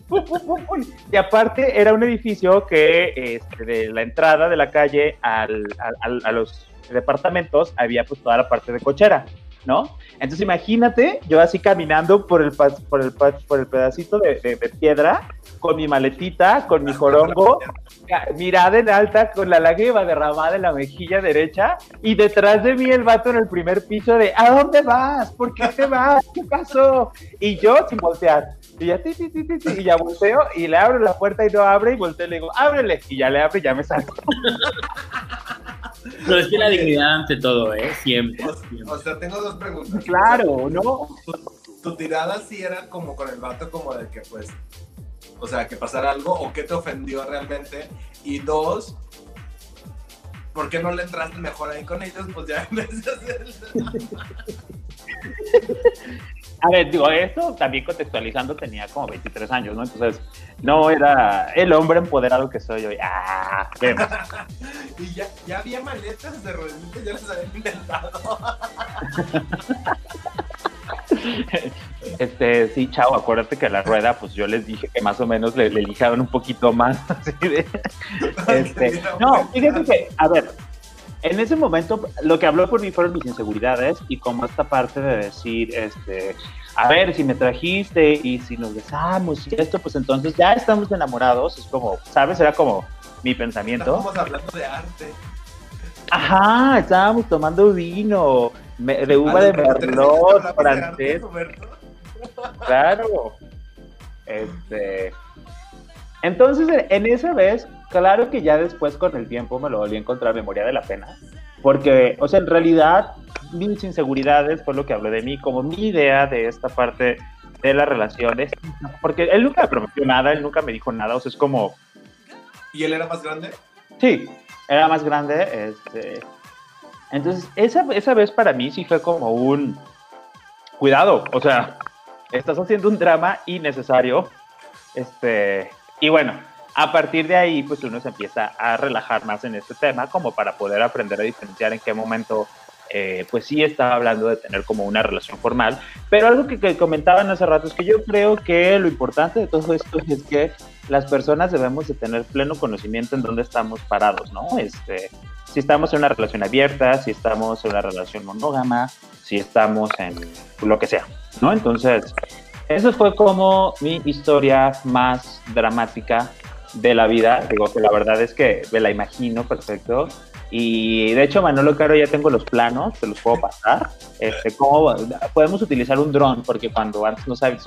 Pum, pum, pum, pum. Y aparte era un edificio que este, de la entrada de la calle al, al, a los departamentos había pues toda la parte de cochera. ¿no? Entonces imagínate yo así caminando por el, por el, por el pedacito de, de, piedra, con mi maletita, con mi jorongo, mirada en alta, con la lágrima derramada en la mejilla derecha, y detrás de mí el vato en el primer piso de, ¿a dónde vas? ¿Por qué te vas? ¿Qué pasó? Y yo sin voltear. Y ya, ti, ti, ti, y ya volteo y le abro la puerta y no abre y volteo y le digo, ábrele. Y ya le abre y ya me salgo. Pero es que la dignidad ante todo, ¿eh? Siempre. O, sea, tengo dos preguntas. Claro, ¿no? Tu, tirada sí era como con el vato, como de que, pues, o sea, que pasara algo o qué te ofendió realmente. Y dos, ¿por qué no le entraste mejor ahí con ellos? Pues ya vez de hacer *laughs* A ver, digo, esto también contextualizando tenía como 23 años, ¿no? Entonces, no era el hombre empoderado que soy hoy. ¡Ah! Vemos. *laughs* y ya, ya, había maletas de rueditas, ya las habían inventado. *laughs* Este, sí, chao, acuérdate que la rueda, pues yo les dije que más o menos le, le lijaron un poquito más. *laughs* Así de, este, no, fíjate que, a ver, en ese momento lo que habló por mí fueron mis inseguridades y como esta parte de decir, este, a ver, si me trajiste y si nos besamos y esto, pues entonces ya estamos enamorados, es como, ¿sabes? Era como mi pensamiento. Estábamos hablando de arte. Ajá, estábamos tomando vino de uva de merlot francés. Claro. Este, entonces, en esa vez, claro que ya después con el tiempo me lo volví a encontrar memoria de la pena, porque, o sea, en realidad mis inseguridades fue lo que habló de mí, como mi idea de esta parte de las relaciones, porque él nunca me prometió nada, él nunca me dijo nada, o sea, es como... ¿Y él era más grande? Sí, era más grande, este... Entonces, esa, esa vez para mí sí fue como un... Cuidado, o sea, estás haciendo un drama innecesario, este, y bueno, a partir de ahí, pues uno se empieza a relajar más en este tema, como para poder aprender a diferenciar en qué momento, eh, pues sí estaba hablando de tener como una relación formal. Pero algo que, que, comentaban hace rato es que yo creo que lo importante de todo esto es que las personas debemos de tener pleno conocimiento en dónde estamos parados, ¿no? Este, si estamos en una relación abierta, si estamos en una relación monógama, si estamos en lo que sea, ¿no? Entonces, eso fue como mi historia más dramática de la vida. Digo que la verdad es que me la imagino perfecto. Y de hecho, Manolo Caro, ya tengo los planos, te los puedo pasar. Este, ¿cómo podemos utilizar un dron? Porque cuando antes no sabes.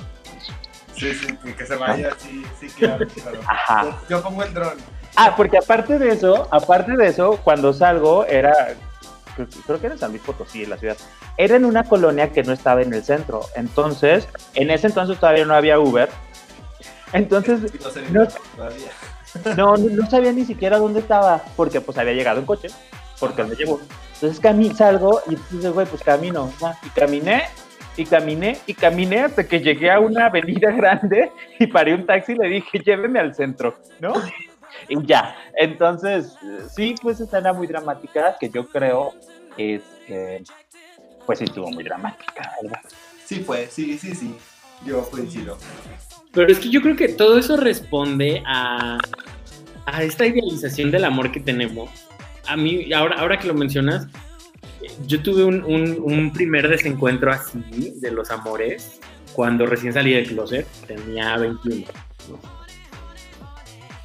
Sí, sí, que se vaya, sí, sí, claro, *laughs* claro. Ajá. Yo pongo el dron. Ah, porque aparte de eso, aparte de eso, cuando salgo era creo que era San Luis Potosí, en la ciudad, era en una colonia que no estaba en el centro. Entonces, en ese entonces todavía no había Uber. Entonces, *laughs* *laughs* no, no, sabía ni siquiera dónde estaba, porque pues había llegado en coche, porque me llevó. Entonces cami salgo y entonces, güey, pues camino. Y caminé, y caminé, y caminé hasta que llegué a una avenida *laughs* grande y paré un taxi y le dije, lléveme al centro, ¿no? y ya. Entonces, sí, pues escena muy dramática que yo creo es que, pues sí estuvo muy dramática, ¿verdad? Sí fue, sí, sí, sí. Yo coincido. Pero es que yo creo que todo eso responde a, a esta idealización del amor que tenemos. A mí, ahora, ahora que lo mencionas, yo tuve un, un, un primer desencuentro así de los amores cuando recién salí del closet, tenía 21.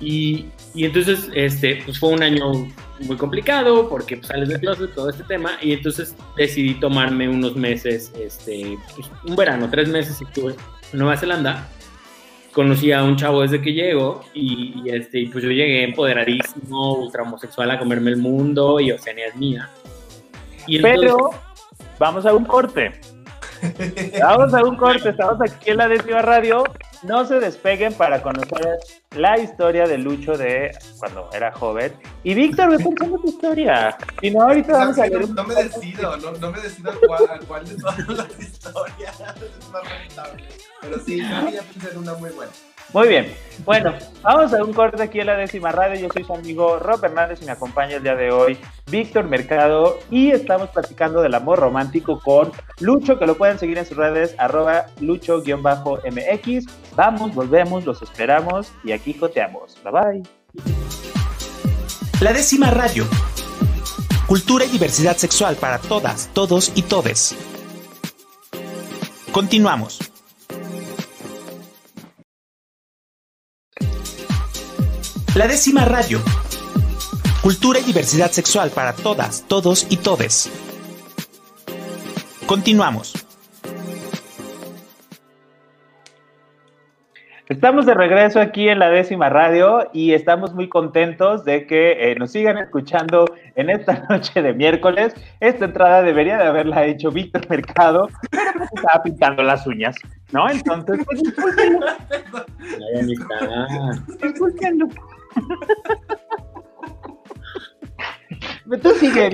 Y, y, entonces, este, pues fue un año muy complicado porque pues, sales del closet, todo este tema, y entonces decidí tomarme unos meses, este, pues, un verano, tres meses estuve en Nueva Zelanda. Conocí a un chavo desde que llego y, y este, y pues yo llegué empoderadísimo, ultra homosexual a comerme el mundo y Oceania es mía. Y Pero vamos a un corte. *laughs* Vamos a un corte, estamos aquí en la décima radio. No se despeguen para conocer la historia de Lucho de cuando era joven. Y Víctor, ve contando tu historia. Si no, ahorita vamos a ver. No, me decido, no, no, me decido cuál, cuál de todas las historias *laughs* es más rentable. Pero sí, yo voy a pensar una muy buena. Muy bien. Bueno, vamos a un corte aquí en la décima radio. Yo soy su amigo Rob Hernández y me acompaña el día de hoy Víctor Mercado y estamos platicando del amor romántico con Lucho, que lo pueden seguir en sus redes, arroba lucho-mx. Vamos, volvemos, los esperamos y aquí joteamos. Bye bye. La décima radio. Cultura y diversidad sexual para todas, todos y todes. Continuamos. La décima radio. Cultura y diversidad sexual para todas, todos y todes. Continuamos. Estamos de regreso aquí en la décima radio y estamos muy contentos de que eh, nos sigan escuchando en esta noche de miércoles. Esta entrada debería de haberla hecho Víctor Mercado, pero pues estaba pintando las uñas, ¿no? Entonces, pues tú sigue,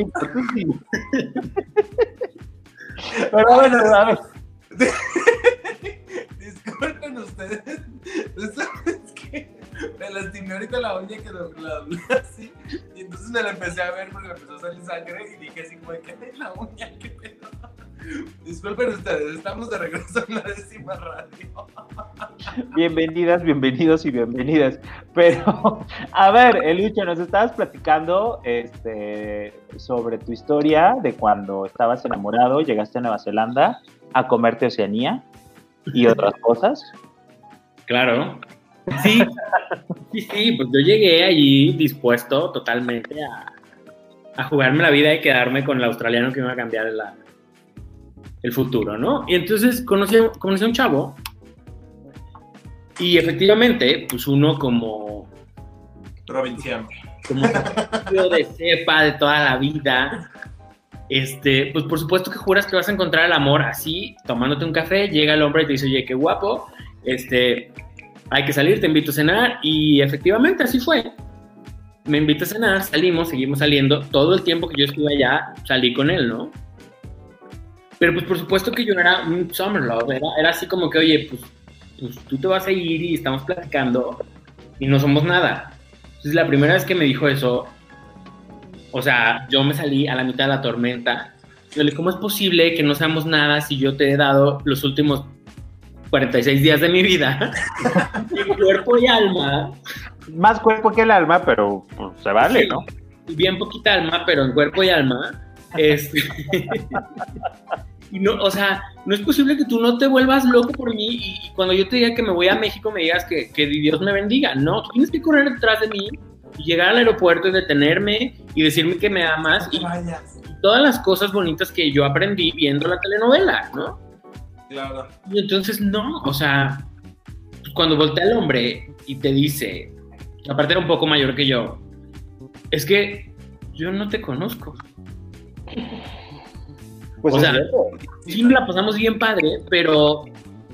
sigue. Pero bueno, a. *laughs* Disculpen ustedes. Es me lastimé ahorita la uña que la, así. Y entonces me la empecé a ver porque me empezó a salir sangre y dije así como, ¿qué la uña? ¿Qué pedo? *laughs* Disculpen ustedes, estamos de regreso en la décima radio. Bienvenidas, bienvenidos y bienvenidas. Pero, *laughs* a ver, Elucho, nos estabas platicando este, sobre tu historia de cuando estabas enamorado, llegaste a Nueva Zelanda a comerte Oceanía y otras cosas. Claro. Sí, sí, sí, pues yo llegué allí dispuesto totalmente a, jugarme la vida y quedarme con el australiano que iba a cambiar el futuro, ¿no? Y entonces conocí, conocí a un chavo y efectivamente, pues uno como... Provinciano. Como de cepa de toda la vida, este, pues por supuesto que juras que vas a encontrar el amor así, tomándote un café, llega el hombre y te dice, oye, qué guapo, este, hay que salir, te invito a cenar, y efectivamente así fue. Me invito a cenar, salimos, seguimos saliendo, todo el tiempo que yo estuve allá, salí con él, ¿no? Pero pues por supuesto que yo era un summer love, era, era así como que, oye, pues, pues tú te vas a ir y estamos platicando y no somos nada. Entonces la primera vez que me dijo eso, o sea, yo me salí a la mitad de la tormenta. Yo le ¿cómo es posible que no seamos nada si yo te he dado los últimos 46 días de mi vida *laughs* en cuerpo y alma? Más cuerpo que el alma, pero pues, se vale, ¿no? Bien poquita alma, pero en cuerpo y alma. *laughs* Este, y no, o sea, no es posible que tú no te vuelvas loco por mí y, cuando yo te diga que me voy a México me digas que, que Dios me bendiga. No, tú tienes que correr detrás de mí y llegar al aeropuerto y detenerme y decirme que me amas y, todas las cosas bonitas que yo aprendí viendo la telenovela, ¿no? Claro. Y entonces, no, o sea, cuando voltea el hombre y te dice, aparte era un poco mayor que yo, es que yo no te conozco. Pues o sea, sí la pasamos bien padre, pero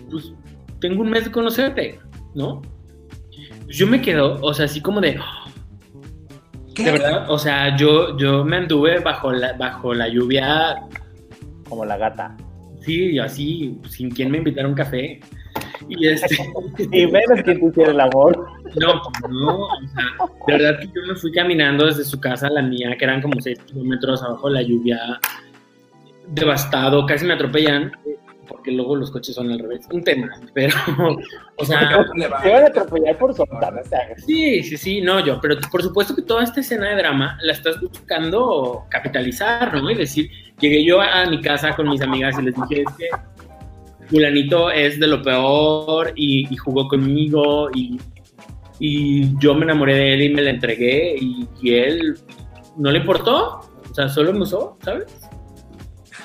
pues tengo un mes de conocerte, ¿no? Yo me quedo, o sea, así como de... ¿Qué? De verdad, o sea, yo, yo me anduve bajo la, bajo la lluvia... Como la gata. Sí, así, sin quien me invitara a un café. Y, este... *laughs* y menos que tú el amor. No, no, o sea, de verdad que yo me fui caminando desde su casa a la mía, que eran como 6 kilómetros abajo de la lluvia, devastado, casi me atropellan, porque luego los coches son al revés. Un tema, pero, *laughs* o sea. *laughs* Te van a atropellar por soltar, Sí, sí, sí, no, yo, pero por supuesto que toda esta escena de drama la estás buscando capitalizar, ¿no? Y decir, llegué yo a mi casa con mis amigas y les dije, es que fulanito es de lo peor y, jugó conmigo y, y, yo me enamoré de él y me le entregué y, y él no le importó, o sea, solo me usó, ¿sabes?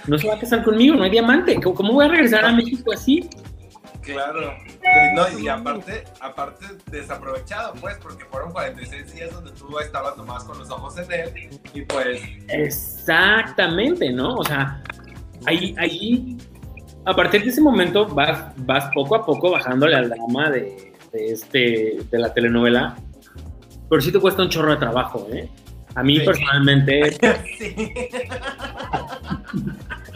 No se va a casar conmigo, no hay diamante. ¿Cómo voy a regresar a México así? Claro. No, y aparte, aparte desaprovechado, pues, porque fueron 46 días donde tú estabas nomás con los ojos en él y pues... Exactamente, ¿no? O sea, ahí, ahí, a partir de ese momento vas, vas poco a poco bajándole al drama de, de este, de la telenovela, pero sí te cuesta un chorro de trabajo, ¿eh? A mí personalmente... *laughs* sí.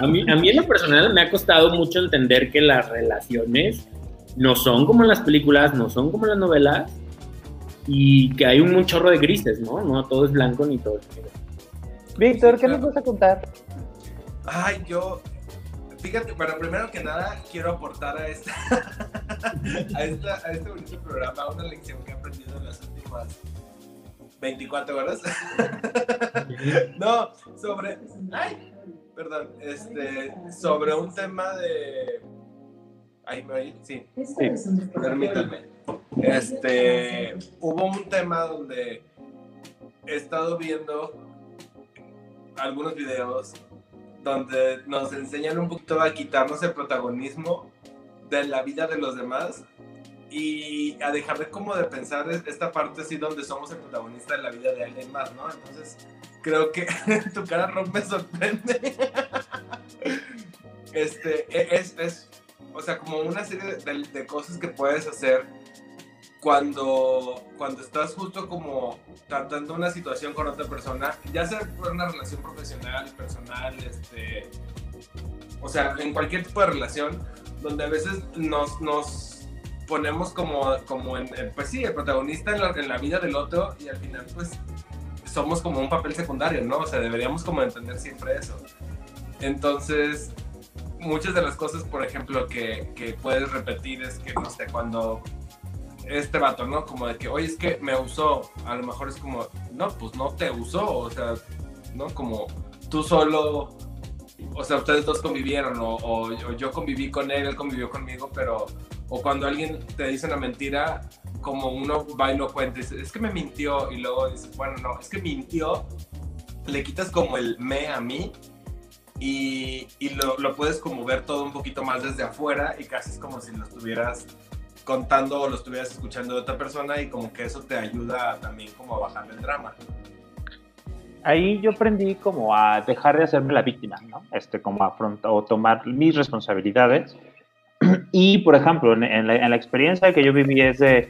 A mí, a mí en lo personal me ha costado mucho entender que las relaciones no son como en las películas, no son como en las novelas y que hay un chorro de grises, ¿no? No todo es blanco ni todo es negro. Víctor, ¿qué nos vas a contar? Ay, yo, fíjate, bueno, primero que nada quiero aportar a, esta, *laughs* a, esta, a este bonito programa una lección que he aprendido en las últimas 24 horas. *laughs* no, sobre... Ay, perdón, este, sobre un tema de... Ahí me sí, permítanme. Este, hubo un tema donde he estado viendo algunos videos donde nos enseñan un poquito a quitarnos el protagonismo de la vida de los demás y a dejar de como de pensar esta parte así donde somos el protagonista de la vida de alguien más, ¿no? Entonces, creo que *laughs* tu cara rock me sorprende. este, e, es, es, o sea, como una serie de, de, cosas que puedes hacer cuando, cuando estás justo como tratando una situación con otra persona, ya sea por una relación profesional personal, este, o sea, en cualquier tipo de relación, donde a veces nos, nos ponemos como, como en, pues sí, el protagonista en la, en la vida del otro y al final pues somos como un papel secundario, ¿no? O sea, deberíamos como entender siempre eso. Entonces, muchas de las cosas, por ejemplo, que, que puedes repetir es que, no sé, cuando este vato, ¿no? Como de que, oye, es que me usó, a lo mejor es como, no, pues no te usó, o sea, ¿no? Como tú solo, o sea, ustedes dos convivieron, o, o, yo conviví con él, él convivió conmigo, pero, o cuando alguien te dice una mentira, como uno va y lo cuenta dice, es que me mintió, y luego dice, bueno, no, es que mintió, le quitas como el me a mí y, y lo, lo, puedes como ver todo un poquito más desde afuera y casi es como si lo estuvieras contando o lo estuvieras escuchando de otra persona y como que eso te ayuda también como a bajar el drama. Ahí yo aprendí como a dejar de hacerme la víctima, ¿no? Este, como afrontar o tomar mis responsabilidades. *clears throat* Y, por ejemplo, en, la, en la experiencia que yo viví es de,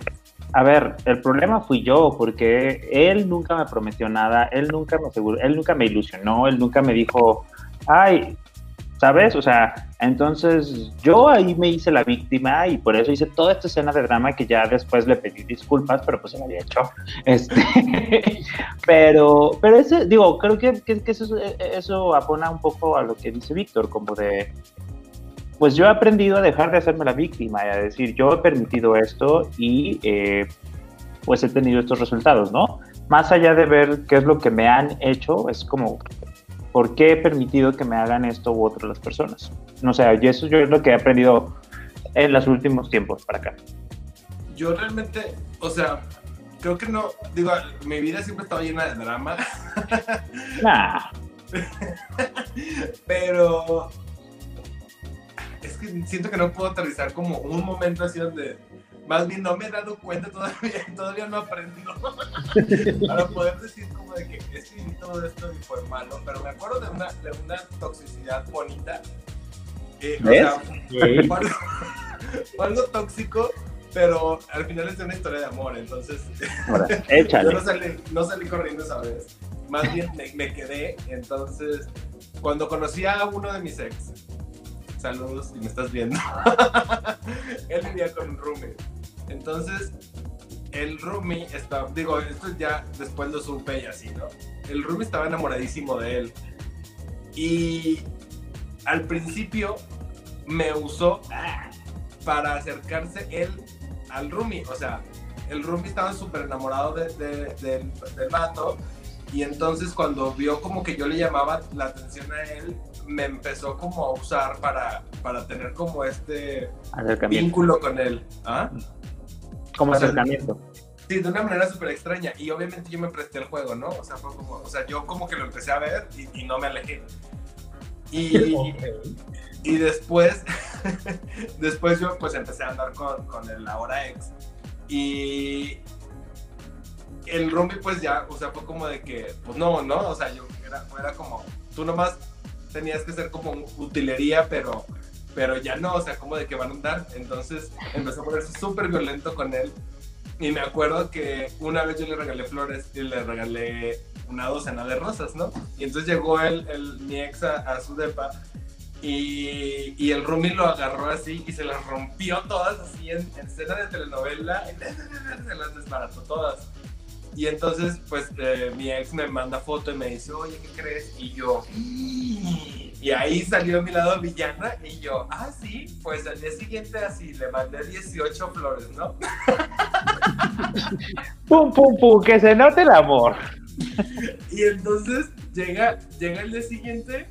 a ver, el problema fui yo, porque él nunca me prometió nada, él nunca me aseguró, él nunca me ilusionó, él nunca me dijo, ay, ¿sabes? O sea, entonces yo ahí me hice la víctima y por eso hice toda esta escena de drama que ya después le pedí disculpas, pero pues se me había hecho. *laughs* Este, pero, pero ese, digo, creo que, eso, eso apona un poco a lo que dice Víctor, como de, pues yo he aprendido a dejar de hacerme la víctima y a decir, yo he permitido esto y eh, pues he tenido estos resultados, ¿no? Más allá de ver qué es lo que me han hecho, es como, ¿por qué he permitido que me hagan esto u otro las personas? No sé, y eso yo es lo que he aprendido en los últimos tiempos para acá. Yo realmente, o sea, creo que no, digo, mi vida siempre estaba llena de drama. *laughs* Nah. *laughs* Pero es que siento que no puedo aterrizar como un momento así donde más bien no me he dado cuenta todavía, *laughs* todavía no aprendo *laughs* para poder decir como de que es que todo esto y fue malo, pero me acuerdo de una, de una toxicidad bonita. Eh, ¿Ves? O sea, *laughs* fue, algo, fue algo tóxico, pero al final es de una historia de amor, entonces Ahora, échale. yo no salí, no salí corriendo esa vez, más bien me, me quedé, entonces cuando conocí a uno de mis ex, saludos si me estás viendo. *laughs* Él vivía con un roomie. Entonces, el roomie estaba, digo, esto ya después lo supe y así, ¿no? El roomie estaba enamoradísimo de él. Y al principio me usó para acercarse él al roomie. O sea, el roomie estaba súper enamorado de, de, del vato Y entonces cuando vio como que yo le llamaba la atención a él, me empezó como a usar para, para tener como este vínculo con él. ¿Ah? Como acercamiento. Sí, de una manera súper extraña. Y obviamente yo me presté el juego, ¿no? O sea, fue como, o sea, yo como que lo empecé a ver y, no me alejé. Y, *laughs* y después, *laughs* después yo pues empecé a andar con, con el ahora ex. Y el Rumbi pues ya, o sea, fue como de que, pues no, ¿no? O sea, yo era, era como, tú nomás tenías que ser como utilería, pero, pero ya no, o sea, como de que van a andar. Entonces empezó a ponerse súper violento con él y me acuerdo que una vez yo le regalé flores y le regalé una docena de rosas, ¿no? Y entonces llegó el mi ex a, su depa y, y, el Rumi lo agarró así y se las rompió todas así en, escena de telenovela *laughs* se las desbarató todas. Y entonces, pues, eh, mi ex me manda foto y me dice, oye, ¿qué crees? Y yo, y ahí salió mi lado villana y yo, ah, sí, pues al día siguiente así le mandé 18 flores, ¿no? *laughs* pum, pum, pum, que se note el amor. y entonces llega, llega el día siguiente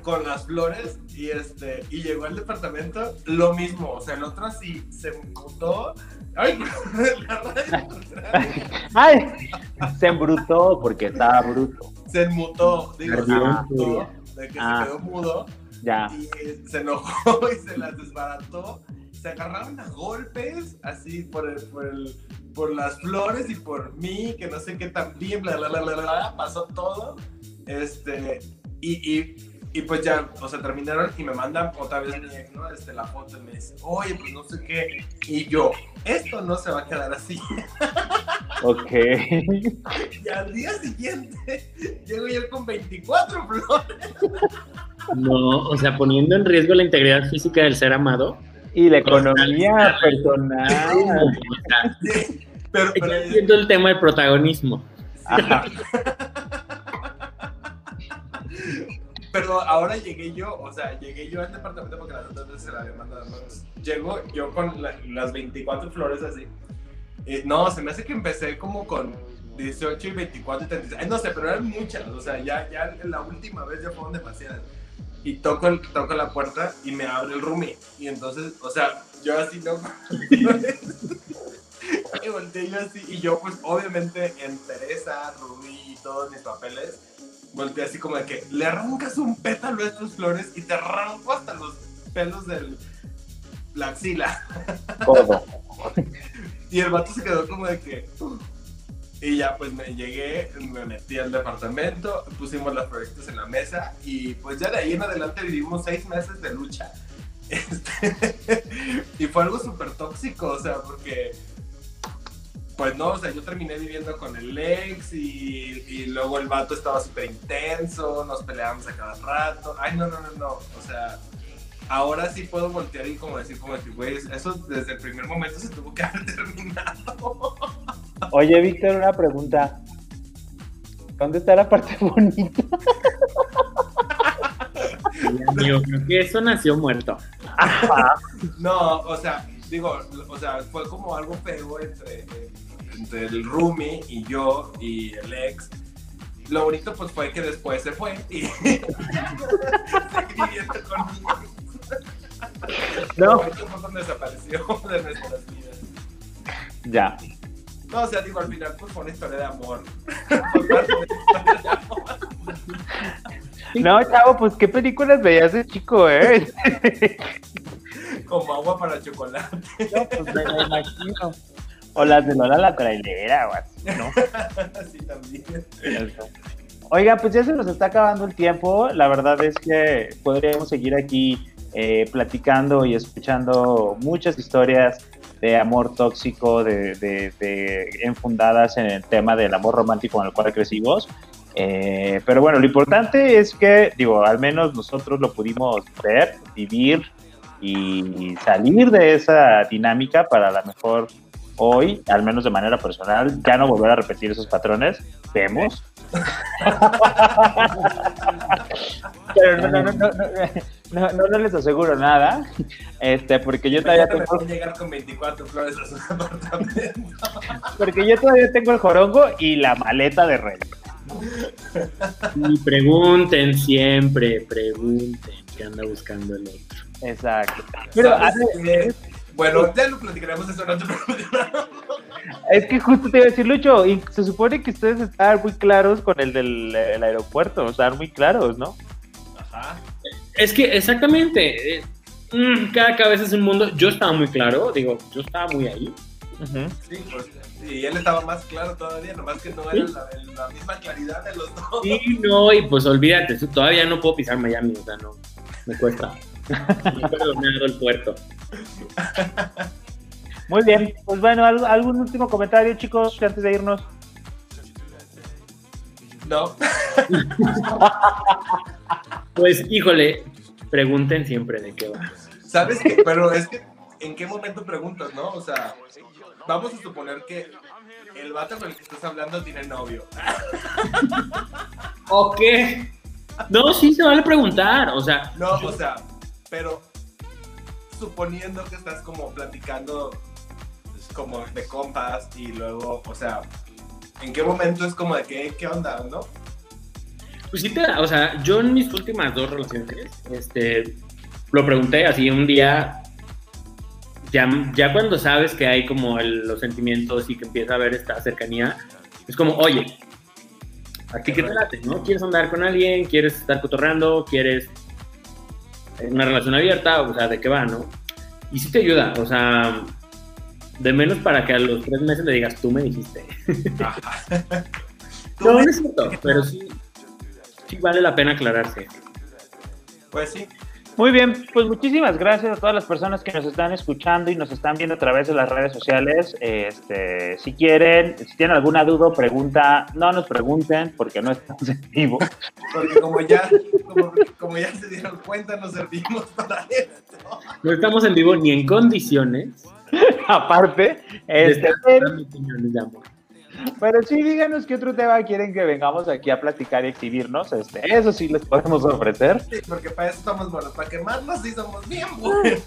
con las flores y este y llegó al departamento lo mismo, o sea, el otro así se mutó. *laughs* Ay, Ay, se embrutó porque estaba bruto. Se enmutó, digo, se enmutó de que se ah. quedó mudo. Ya. Y se enojó *laughs* y se las desbarató. Se agarraron a golpes, así por el, por el, por las flores y por mí, que no sé qué también, bla, bla, bla, bla, bla, pasó todo. Este, y, y y pues ya, o sea, terminaron y me mandan otra vez mi ex, ¿no? Este, la foto y me dice, oye, pues no sé qué. Y yo, esto no se va a quedar así. *laughs* Ok. Y al día siguiente llego yo con 24 flores. No, o sea, poniendo en riesgo la integridad física del ser amado. Y la economía personal. *laughs* pero, pero, el tema del protagonismo. Ajá. *laughs* Pero ahora llegué yo, o sea, llegué yo al departamento porque las otras veces se la había mandado. Llego yo con las 24 flores así. no, se me hace que empecé como con 18 y 24 y 36. No sé, pero eran muchas. O sea, ya, ya la última vez ya fueron demasiadas. Y toco, toco la puerta y me abre el roomie. Y entonces, o sea, yo así no. *laughs* y volteé yo así. Y yo, pues, obviamente, en Teresa, roomie y todos mis papeles volteé así como de que le arrancas un pétalo a estas flores y te arranco hasta los pelos de la axila. *laughs* y el vato se quedó como de que. Y ya pues me llegué, me metí al departamento, pusimos las proyectos en la mesa y pues ya de ahí en adelante vivimos seis meses de lucha. *laughs* Este, y fue algo súper tóxico, o sea, porque pues no, o sea, yo terminé viviendo con el ex y, luego el vato estaba súper intenso, nos peleábamos a cada rato. Ay, no, no, no, no. O sea, ahora sí puedo voltear y como decir, como decir, güey, eso desde el primer momento se tuvo que haber *laughs* terminado. Oye, Víctor, una pregunta. ¿Dónde está la parte *laughs* bonita? Amigo, creo que eso nació muerto. No, o sea, digo, o sea, fue como algo feo entre entre el roomie y yo y el ex. Lo bonito pues fue que después se fue y *laughs* viviendo conmigo. No. Fue desapareció *laughs* de nuestras vidas. Ya. No, o sea, digo, al final pues fue una historia de amor. No, chavo, pues qué películas veías de chico, eh. Como agua para chocolate. No, pues me imagino. O las de Lola la trailera o así, ¿no? *laughs* sí, también. Oiga, pues ya se nos está acabando el tiempo. La verdad es que podríamos seguir aquí eh, platicando y escuchando muchas historias de amor tóxico, de, enfundadas en el tema del amor romántico en el cual crecimos. Eh, pero bueno, lo importante es que, digo, al menos nosotros lo pudimos ver, vivir y salir de esa dinámica para la mejor hoy, al menos de manera personal, ya no volver a repetir esos patrones. Vemos. Pero no, no, no, no, no, no, les aseguro nada, este, porque yo todavía tengo... llegar con 24 flores a su apartamento. Porque yo todavía tengo el jorongo y la maleta de rey. Y pregunten siempre, pregunten qué anda buscando el otro. Exacto. Pero, bueno, ya lo platicaremos eso no *laughs* Es que justo te iba a decir, Lucho, y se supone que ustedes están muy claros con el del aeropuerto, están muy claros, ¿no? Ajá. Es que exactamente, eh, mm, cada cabeza es un mundo. Yo estaba muy claro, digo, yo estaba muy ahí. Sí, pues, y él estaba más claro todavía, nomás que no era la, misma claridad de los dos. Sí, no, y pues olvídate, todavía no puedo pisar Miami, o sea, no, me cuesta. Me he el puerto. *laughs* Muy bien, pues bueno, ¿algún último comentario, chicos, antes de irnos? No. *laughs* pues, híjole, pregunten siempre de qué va. ¿Sabes qué? Pero es que, ¿en qué momento preguntas, no? O sea, vamos a suponer que el vato con el que estás hablando tiene novio. *laughs* ¿O qué? No, sí se vale preguntar, o sea. No, o sea, pero suponiendo que estás como platicando como de compas y luego, o sea, ¿en qué momento es como de qué, qué onda, no? Pues sí, te, o sea, yo en mis últimas dos relaciones, este, lo pregunté así un día, ya, ya cuando sabes que hay como los sentimientos y que empieza a haber esta cercanía, es como, oye, aquí qué te late, no? ¿Quieres andar con alguien? ¿Quieres estar cotorreando? ¿Quieres una relación abierta? O sea, ¿de qué va, no? Y sí te ayuda, o sea, de menos para que a los tres meses le digas, tú me dijiste. *laughs* no, no es cierto, *laughs* pero sí, sí vale la pena aclararse. Pues sí. Muy bien, pues muchísimas gracias a todas las personas que nos están escuchando y nos están viendo a través de las redes sociales. Este, si quieren, si tienen alguna duda o pregunta, no nos pregunten porque no estamos en vivo. *laughs* Porque como ya, como, ya se dieron cuenta, nos servimos para esto. No estamos en vivo ni en condiciones. *laughs* Aparte, este, pero, pero sí, díganos qué otro tema quieren que vengamos aquí a platicar y exhibirnos. Este, eso sí les podemos ofrecer. Sí, porque para eso estamos buenos, para quemarnos sí somos bien buenos.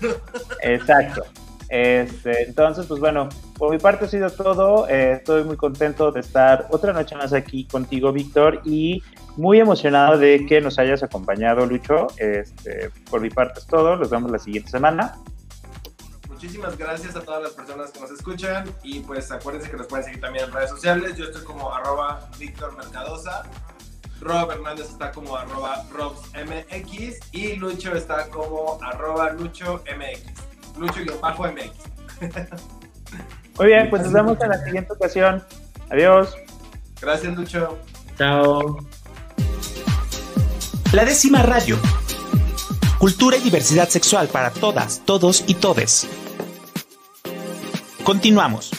Exacto. Este, entonces, pues bueno, por mi parte ha sido todo. Eh, estoy muy contento de estar otra noche más aquí contigo, Víctor, y muy emocionado de que nos hayas acompañado, Lucho. Este, por mi parte es todo. Nos vemos la siguiente semana muchísimas gracias a todas las personas que nos escuchan y pues acuérdense que nos pueden seguir también en redes sociales. Yo estoy como arroba Víctor Mercadosa. Rob Hernández está como arroba RobsMX y Lucho está como arroba Lucho MX. Lucho-MX. *laughs* Muy bien, pues nos vemos en la siguiente ocasión. Adiós. Gracias, Lucho. Chao. La décima radio. Cultura y diversidad sexual para todas, todos y todes. Continuamos.